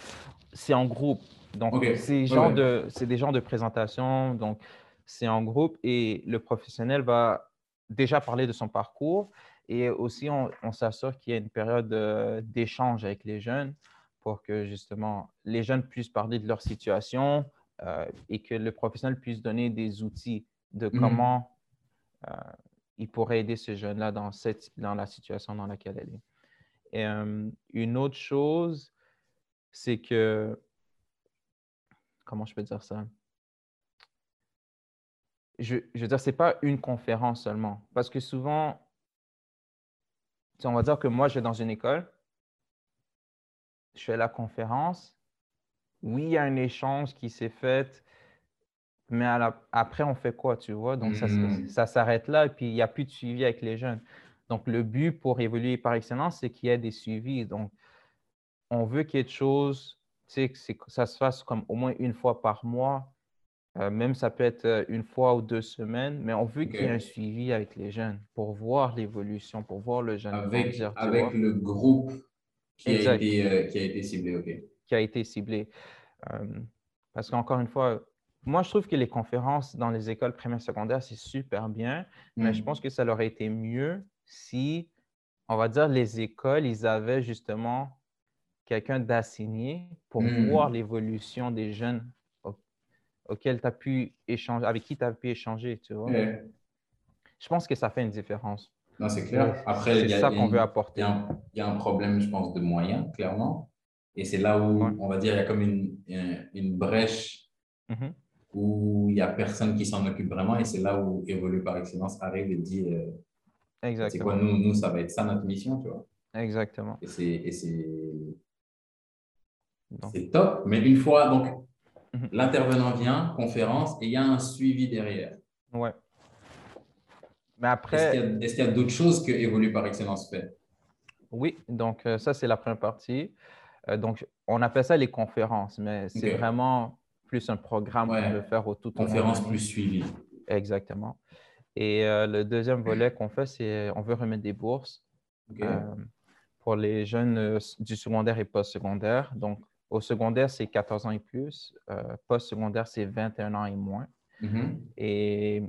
en groupe. Donc, c'est des gens de présentation. Donc, c'est en groupe et le professionnel va déjà parler de son parcours et aussi on, s'assure qu'il y a une période euh, d'échange avec les jeunes pour que justement les jeunes puissent parler de leur situation euh, et que le professionnel puisse donner des outils de mmh. comment euh, il pourrait aider ce jeune-là dans, dans la situation dans laquelle elle est. Et une autre chose, c'est que, comment je peux dire ça? je, veux dire, ce n'est pas une conférence seulement. Parce que souvent, on va dire que moi, je vais dans une école, je fais la conférence. Oui, il y a un échange qui s'est fait, mais après, on fait quoi, tu vois? Donc, ça, mm-hmm. ça s'arrête là et puis il n'y a plus de suivi avec les jeunes. Donc, le but pour évoluer par excellence, c'est qu'il y ait des suivis. Donc, on veut qu'il y ait des choses, tu sais, que ça se fasse comme au moins une fois par mois euh, même ça peut être euh, une fois ou deux semaines, mais on veut qu'il y ait un suivi avec les jeunes pour voir l'évolution, pour voir le jeune. Avec, avec le groupe qui a, été, euh, qui a, été, ciblé, OK. Qui a été ciblé. parce qu'encore une fois, moi, je trouve que les conférences dans les écoles primaires secondaires, c'est super bien, mais je hmm. pense que ça aurait été mieux si, on va dire, les écoles, ils avaient justement quelqu'un d'assigné pour hmm. voir l'évolution des jeunes tu as pu échanger, avec qui tu as pu échanger, tu vois. Je pense que ça fait une différence. Non, c'est clair. Après, c'est ça qu'on veut apporter. Il y, a un problème, je pense, de moyens, clairement. Et c'est là où, on va dire, il y a comme une, une brèche mm-hmm. où il n'y a personne qui s'en occupe vraiment. Et c'est là où Évolue par excellence arrive et dit euh. C'est quoi, nous, nous, ça va être ça notre mission, tu vois. Exactement. Et c'est top. Mais une fois, donc, Mhm. L'intervenant vient, conférence, et il y a un suivi derrière. Ouais. Mais après. Est-ce qu'il y a, d'autres choses que Évolue par Excellence fait? Oui, donc euh, ça, c'est la première partie. Euh, donc, on appelle ça les conférences, mais c'est vraiment plus un programme qu'on veut faire au tout Conférence plus suivi. Exactement. Et euh, le deuxième volet qu'on fait, c'est on veut remettre des bourses pour les jeunes du secondaire et post-secondaire. Donc, au secondaire, c'est 14 ans et plus. Euh, Post-secondaire, c'est 21 ans et moins. Mm-hmm. Et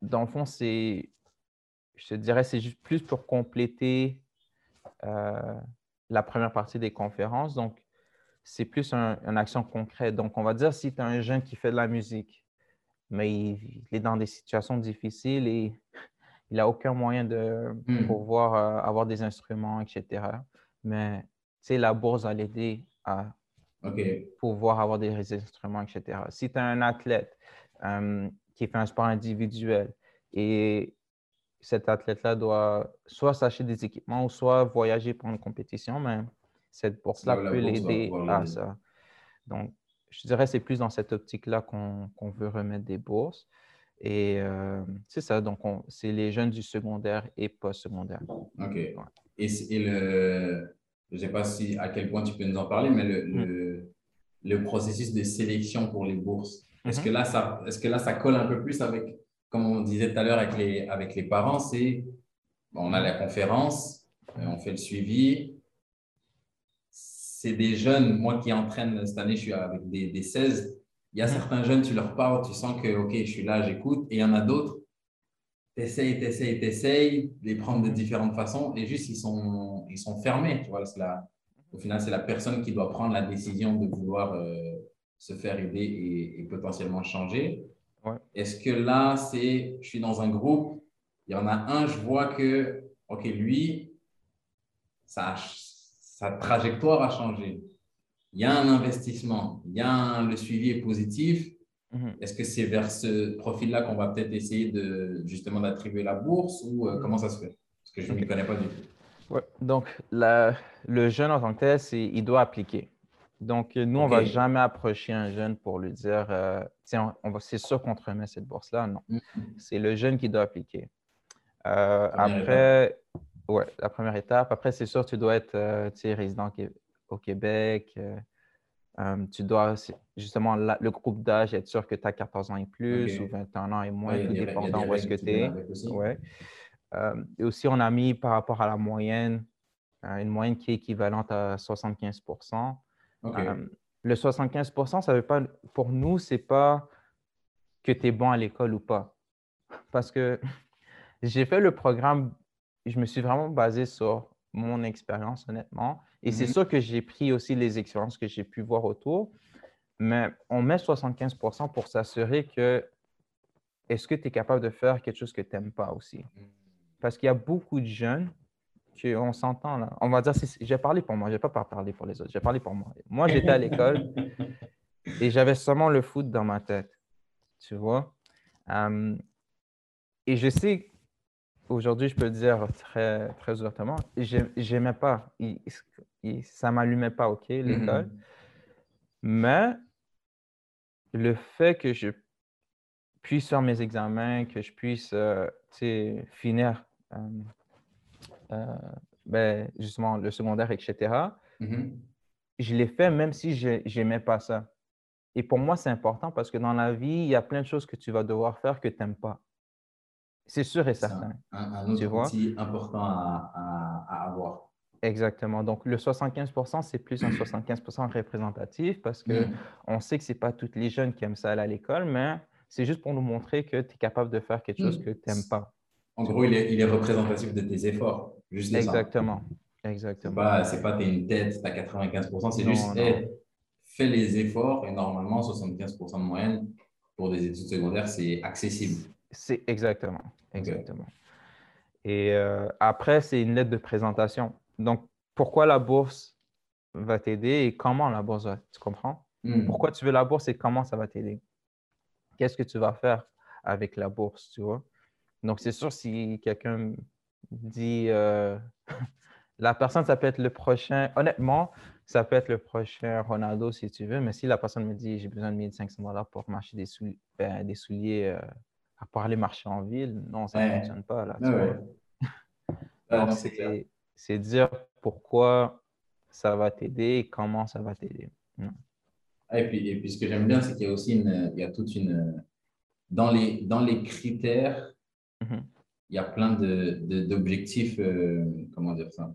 dans le fond, c'est, je te dirais, c'est juste plus pour compléter euh, la première partie des conférences. Donc, c'est plus une action concrète. Donc, on va dire si tu as un jeune qui fait de la musique, mais il, est dans des situations difficiles et [LAUGHS] il n'a aucun moyen de mm. pouvoir euh, avoir des instruments, etc. Mais, la bourse va l'aider à pouvoir avoir des instruments, etc. Si tu as un athlète euh, qui fait un sport individuel et cet athlète-là doit soit s'acheter des équipements ou soit voyager pour une compétition, mais cette bourse-là peut l'aider à ça. Donc, je dirais que c'est plus dans cette optique-là qu'on veut remettre des bourses. Et euh, c'est ça, donc c'est les jeunes du secondaire et post-secondaire. OK. Et, et, le, je ne sais pas si, à quel point tu peux nous en parler, mais le, le processus de sélection pour les bourses. Est-ce que, là, ça, est que là, ça colle un peu plus avec, comme on disait tout à l'heure avec les, avec les parents, c'est on a la conférence, euh, on fait le suivi. C'est des jeunes, moi qui entraîne cette année, je suis avec des, des 16. Il y a certains jeunes, tu leur parles, tu sens que, OK, je suis là, j'écoute. Et il y en a d'autres, tu essayes, tu essayes, tu essayes, les prendre de différentes façons et juste, ils sont, ils sont fermés. Tu vois, la, au final, c'est la personne qui doit prendre la décision de vouloir euh, se faire aider et, potentiellement changer. Est-ce que là, c'est, je suis dans un groupe, il y en a un, je vois que, OK, lui, sa, sa trajectoire a changé. Il y a un investissement, il y a le suivi est positif. Mhm. Est-ce que c'est vers ce profil-là qu'on va peut-être essayer de justement d'attribuer la bourse ou euh, comment ça se fait? Parce que je ne m'y connais pas du tout. Ouais. Donc, la, le jeune en tant que tel, il doit appliquer. Donc, nous, on ne va jamais approcher un jeune pour lui dire, euh, tiens, on c'est sûr qu'on te remet cette bourse-là. Non. C'est le jeune qui doit appliquer. Euh, après, ouais, la première étape. Après, c'est sûr, tu dois être euh, résident au Québec. Euh, tu dois justement, le groupe d'âge, être sûr que tu as 14 ans et plus ou 21 ans et moins, tout dépendant où est-ce que tu es. Ouais. et aussi, on a mis par rapport à la moyenne, une moyenne qui est équivalente à 75% Le 75 ça veut pas, pour nous, c'est pas que tu es bon à l'école ou pas. Parce que [LAUGHS] j'ai fait le programme, je me suis vraiment basé sur mon expérience, honnêtement. Et c'est mhm. sûr que j'ai pris aussi les expériences que j'ai pu voir autour, mais on met 75% pour s'assurer que est-ce que tu es capable de faire quelque chose que tu n'aimes pas aussi? Parce qu'il y a beaucoup de jeunes on s'entend là. On va dire, j'ai parlé pour moi, je n'ai pas parlé pour les autres, j'ai parlé pour moi. Moi, j'étais à l'école [LAUGHS] et j'avais seulement le foot dans ma tête, tu vois? Et je sais aujourd'hui, je peux le dire très, très ouvertement, j'aimais pas. ça m'allumait pas, OK, mm-hmm. l'école. Mais le fait que je puisse faire mes examens, que je puisse euh, finir euh, euh, ben, justement le secondaire, etc., mm-hmm. je l'ai fait même si je n'aimais pas ça. Et pour moi, c'est important parce que dans la vie, il y a plein de choses que tu vas devoir faire que tu n'aimes pas. C'est sûr et certain. Un, un, autre outil important à, à, avoir. Exactement. Donc, le 75% c'est plus un 75% représentatif parce qu'on mm. on sait que ce n'est pas toutes les jeunes qui aiment ça aller à l'école, mais c'est juste pour nous montrer que tu es capable de faire quelque chose mm. que tu n'aimes pas. En gros, il est, il est, représentatif de tes efforts. Juste Exactement. Ça. Exactement. Ce n'est pas, tu es une tête, tu as 95% c'est juste fais les efforts et normalement, 75% de moyenne pour des études secondaires, c'est accessible. C'est exactement. Exactement. Et euh, après, c'est une lettre de présentation. Donc, pourquoi la bourse va t'aider et comment la bourse va, tu comprends? Hmm. Pourquoi tu veux la bourse et comment ça va t'aider? Qu'est-ce que tu vas faire avec la bourse, tu vois? Donc, c'est sûr, si quelqu'un dit, euh, [LAUGHS] la personne, ça peut être le prochain, honnêtement, ça peut être le prochain Ronaldo si tu veux, mais si la personne me dit, j'ai besoin de 1500 dollars pour marcher des, souliers, ben, des souliers euh, à part aller marcher en ville, non, ça ne fonctionne pas. Là, c'est dire pourquoi ça va t'aider et comment ça va t'aider. Et puis, et puis, ce que j'aime bien, c'est qu'il y a aussi une, il y a toute une. Dans les, dans les critères, mm-hmm. il y a plein d'objectifs, de, euh, comment dire ça,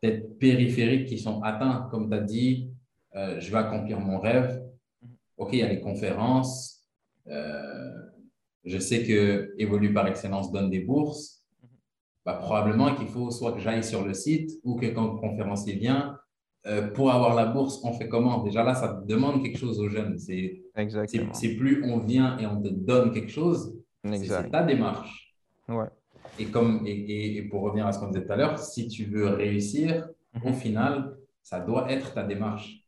peut-être périphériques qui sont atteints. Comme tu as dit, euh, je vais accomplir mon rêve. Mm-hmm. OK, il y a les conférences. Euh, je sais que Évolue par Excellence donne des bourses, bah, probablement qu'il faut soit que j'aille sur le site ou que quand le conférencier vient, euh, pour avoir la bourse, on fait comment? Déjà là, ça demande quelque chose aux jeunes. C'est plus on vient et on te donne quelque chose, c'est ta démarche. Ouais. Et, comme, et, et, pour revenir à ce qu'on disait tout à l'heure, si tu veux réussir, au mhm. final, ça doit être ta démarche.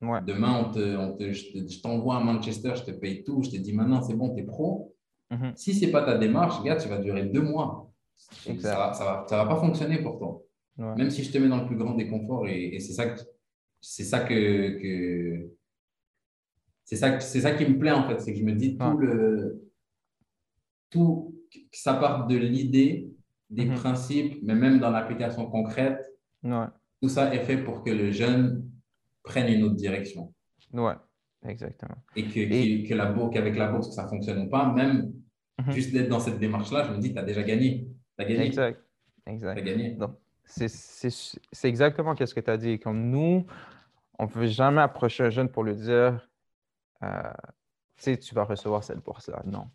Demain, on te, on te, je t'envoie à Manchester, je te paye tout, je te dis maintenant c'est bon, tu es pro. Mhm. Si ce n'est pas ta démarche, gars, tu vas durer deux mois. Ça ne va, ça va, pas fonctionner pour toi. Même si je te mets dans le plus grand déconfort. Et, et c'est ça, que, c'est ça que, que c'est ça, c'est ça qui me plaît en fait. C'est que je me dis tout le. Tout, que ça part de l'idée, des mhm. principes, mais même dans l'application concrète. Tout ça est fait pour que le jeune prenne une autre direction. Ouais, exactement. Et que, que la bourse, qu'avec la bourse, ça ne fonctionne pas, même mhm. juste d'être dans cette démarche-là, je me dis, tu as déjà gagné. Tu as gagné. Exact. Exact. Tu as gagné. C'est exactement ce que tu as dit. Comme nous, on ne peut jamais approcher un jeune pour lui dire, euh, tu sais, tu vas recevoir cette bourse-là. Non.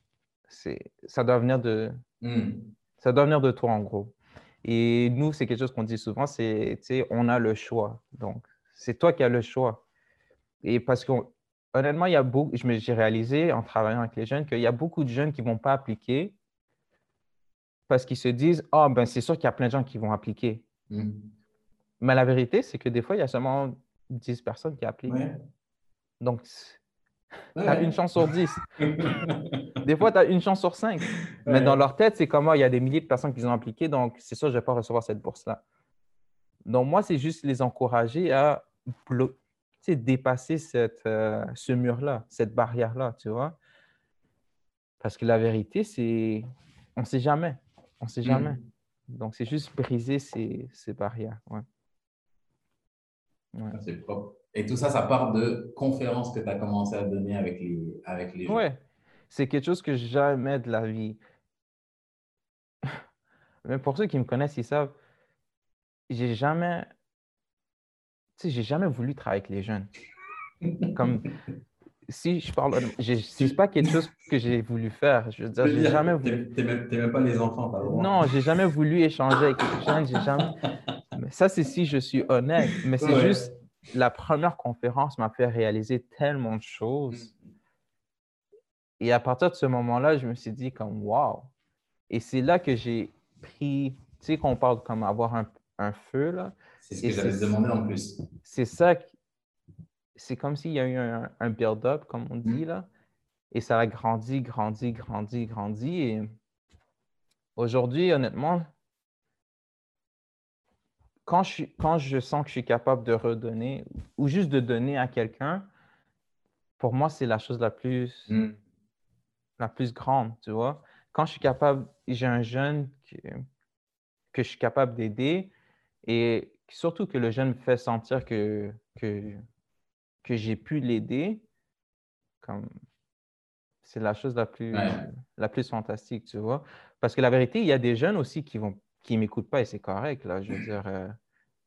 Ça doit venir de, hmm. ça doit venir de toi, en gros. Et nous, c'est quelque chose qu'on dit souvent, c'est, tu sais, on a le choix. Donc, c'est toi qui as le choix. Et parce que, honnêtement, il y a beaucoup, j'ai réalisé en travaillant avec les jeunes qu'il y a beaucoup de jeunes qui ne vont pas appliquer parce qu'ils se disent, ah, ben, c'est sûr qu'il y a plein de gens qui vont appliquer. Hmm. Mais la vérité, c'est que des fois, il y a seulement 10 personnes qui appliquent. Donc, tu as une chance sur 10. [LAUGHS] des fois, tu as une chance sur 5. Mais dans leur tête, c'est comment il y a des milliers de personnes qui ont appliqué, donc c'est sûr, je ne vais pas recevoir cette bourse-là. Donc, moi, c'est juste les encourager à dépasser cette, euh, ce mur-là, cette barrière-là, tu vois? Parce que la vérité, c'est on ne sait jamais. On ne sait jamais. Mm. Donc, c'est juste briser ces, ces barrières. Ouais. Ouais. C'est propre. Et tout ça, ça part de conférences que tu as commencé à donner avec les, avec les gens. Oui, c'est quelque chose que jamais de la vie. [LAUGHS] Mais pour ceux qui me connaissent, ils savent, j'ai jamais, sais, j'ai jamais voulu travailler avec les jeunes. Comme, [LAUGHS] si je parle, c'est pas quelque chose que j'ai voulu faire. Je veux dire, j'ai jamais voulu. T'aimais pas les enfants, pardon. Non, j'ai jamais voulu échanger avec les jeunes. J'ai jamais. [LAUGHS] Mais ça, c'est si je suis honnête. Mais c'est juste la première conférence m'a fait réaliser tellement de choses. Et à partir de ce moment-là, je me suis dit comme wow. Et c'est là que j'ai pris, tu sais, qu'on parle comme avoir un, un feu là. C'est ce que j'avais demandé en plus. C'est ça, c'est comme s'il y a eu un, un build-up, comme on dit mm. là. Et ça a grandi, grandi, grandi, grandi. Et aujourd'hui, honnêtement, quand je, quand je sens que je suis capable de redonner ou juste de donner à quelqu'un, pour moi, c'est la chose la plus, hmm. la plus grande, tu vois. Quand je suis capable, j'ai un jeune que, que je suis capable d'aider et surtout que le jeune me fait sentir que, que, que j'ai pu l'aider, comme c'est la chose la plus, la plus fantastique, tu vois. Parce que la vérité, il y a des jeunes aussi qui vont qui ne m'écoutent pas et c'est correct. Là. Je veux dire, euh,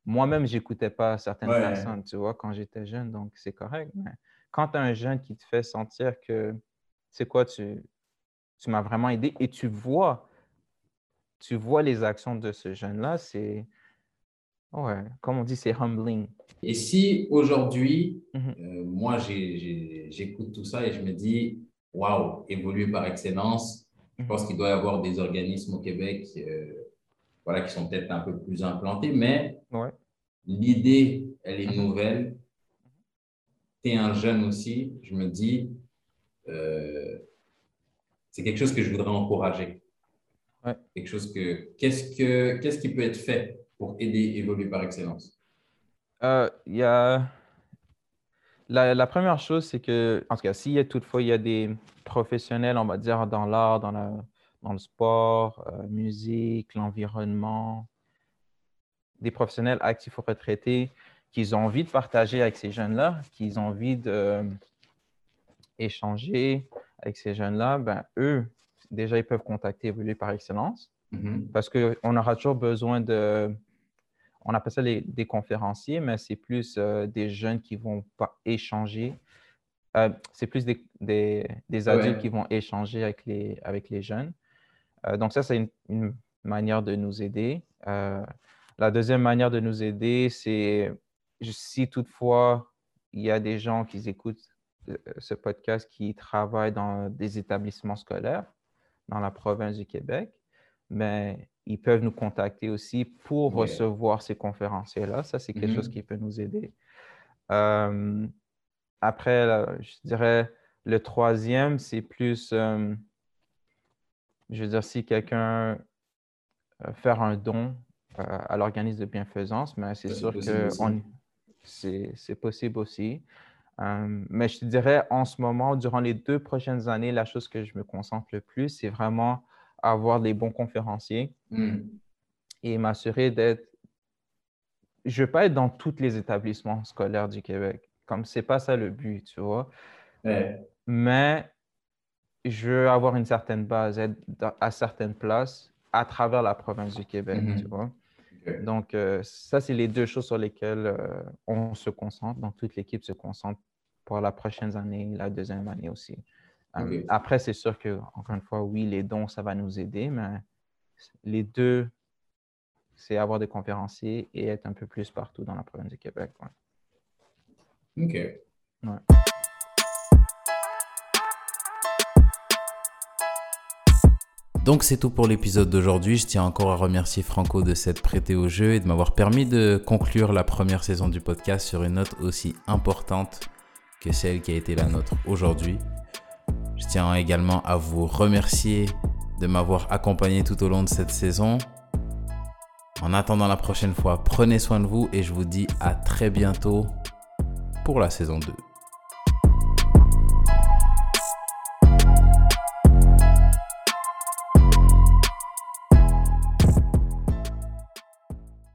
moi-même, je n'écoutais pas certaines personnes, tu vois, quand j'étais jeune, donc c'est correct. Mais quand tu as un jeune qui te fait sentir que, c'est quoi, tu, tu m'as vraiment aidé et tu vois, tu vois les actions de ce jeune-là, c'est, ouais, comme on dit, c'est humbling. Et si aujourd'hui, mmh euh, moi, j'écoute tout ça et je me dis, waouh, évoluer par excellence, je mmh pense qu'il doit y avoir des organismes au Québec euh, voilà, qui sont peut-être un peu plus implantés, mais l'idée, elle est nouvelle. Tu es un jeune aussi, je me dis, euh, c'est quelque chose que je voudrais encourager. Quelque chose que, qu'est-ce, que, qu'est-ce qui peut être fait pour aider évoluer par excellence? Euh, y a... La, la, première chose, c'est que, en tout cas, s'il y a toutefois il y a des professionnels, on va dire, dans l'art, dans la, dans le sport, euh, musique, l'environnement, des professionnels actifs ou retraités qui ont envie de partager avec ces jeunes-là, qui ont envie d'échanger avec ces jeunes-là, ben, eux, déjà, ils peuvent contacter Évoluer par excellence mm-hmm. parce qu'on aura toujours besoin de, on appelle ça des conférenciers, mais c'est plus euh, des jeunes qui vont pas échanger. Euh, c'est plus des, des, adultes qui vont échanger avec les, avec les jeunes. Euh, donc ça, c'est une, manière de nous aider. La deuxième manière de nous aider, c'est si toutefois il y a des gens qui écoutent ce podcast qui travaillent dans des établissements scolaires dans la province du Québec, mais ils peuvent nous contacter aussi pour recevoir ces conférenciers-là. Ça, c'est quelque chose mm-hmm. qui peut nous aider. après, je dirais, le troisième, c'est plus je veux dire, si quelqu'un euh, faire un don euh, à l'organisme de bienfaisance, mais c'est sûr que c'est possible aussi. Euh, mais je te dirais, en ce moment, durant les deux prochaines années, la chose que je me concentre le plus, c'est vraiment avoir des bons conférenciers hmm. et m'assurer d'être. Je ne veux pas être dans tous les établissements scolaires du Québec. comme c'est pas ça le but, tu vois. Mais je veux avoir une certaine base, être à certaines places à travers la province du Québec, tu mm-hmm. vois. Donc, euh, ça, c'est les deux choses sur lesquelles euh, on se concentre. Donc, toute l'équipe se concentre pour la prochaine année, la deuxième année aussi. Euh, après, c'est sûr que, encore une fois, oui, les dons, ça va nous aider, mais les deux, c'est avoir des conférenciers et être un peu plus partout dans la province du Québec. OK. Donc c'est tout pour l'épisode d'aujourd'hui. Je tiens encore à remercier Franco de s'être prêté au jeu et de m'avoir permis de conclure la première saison du podcast sur une note aussi importante que celle qui a été la nôtre aujourd'hui. Je tiens également à vous remercier de m'avoir accompagné tout au long de cette saison. En attendant la prochaine fois, prenez soin de vous et je vous dis à très bientôt pour la saison 2.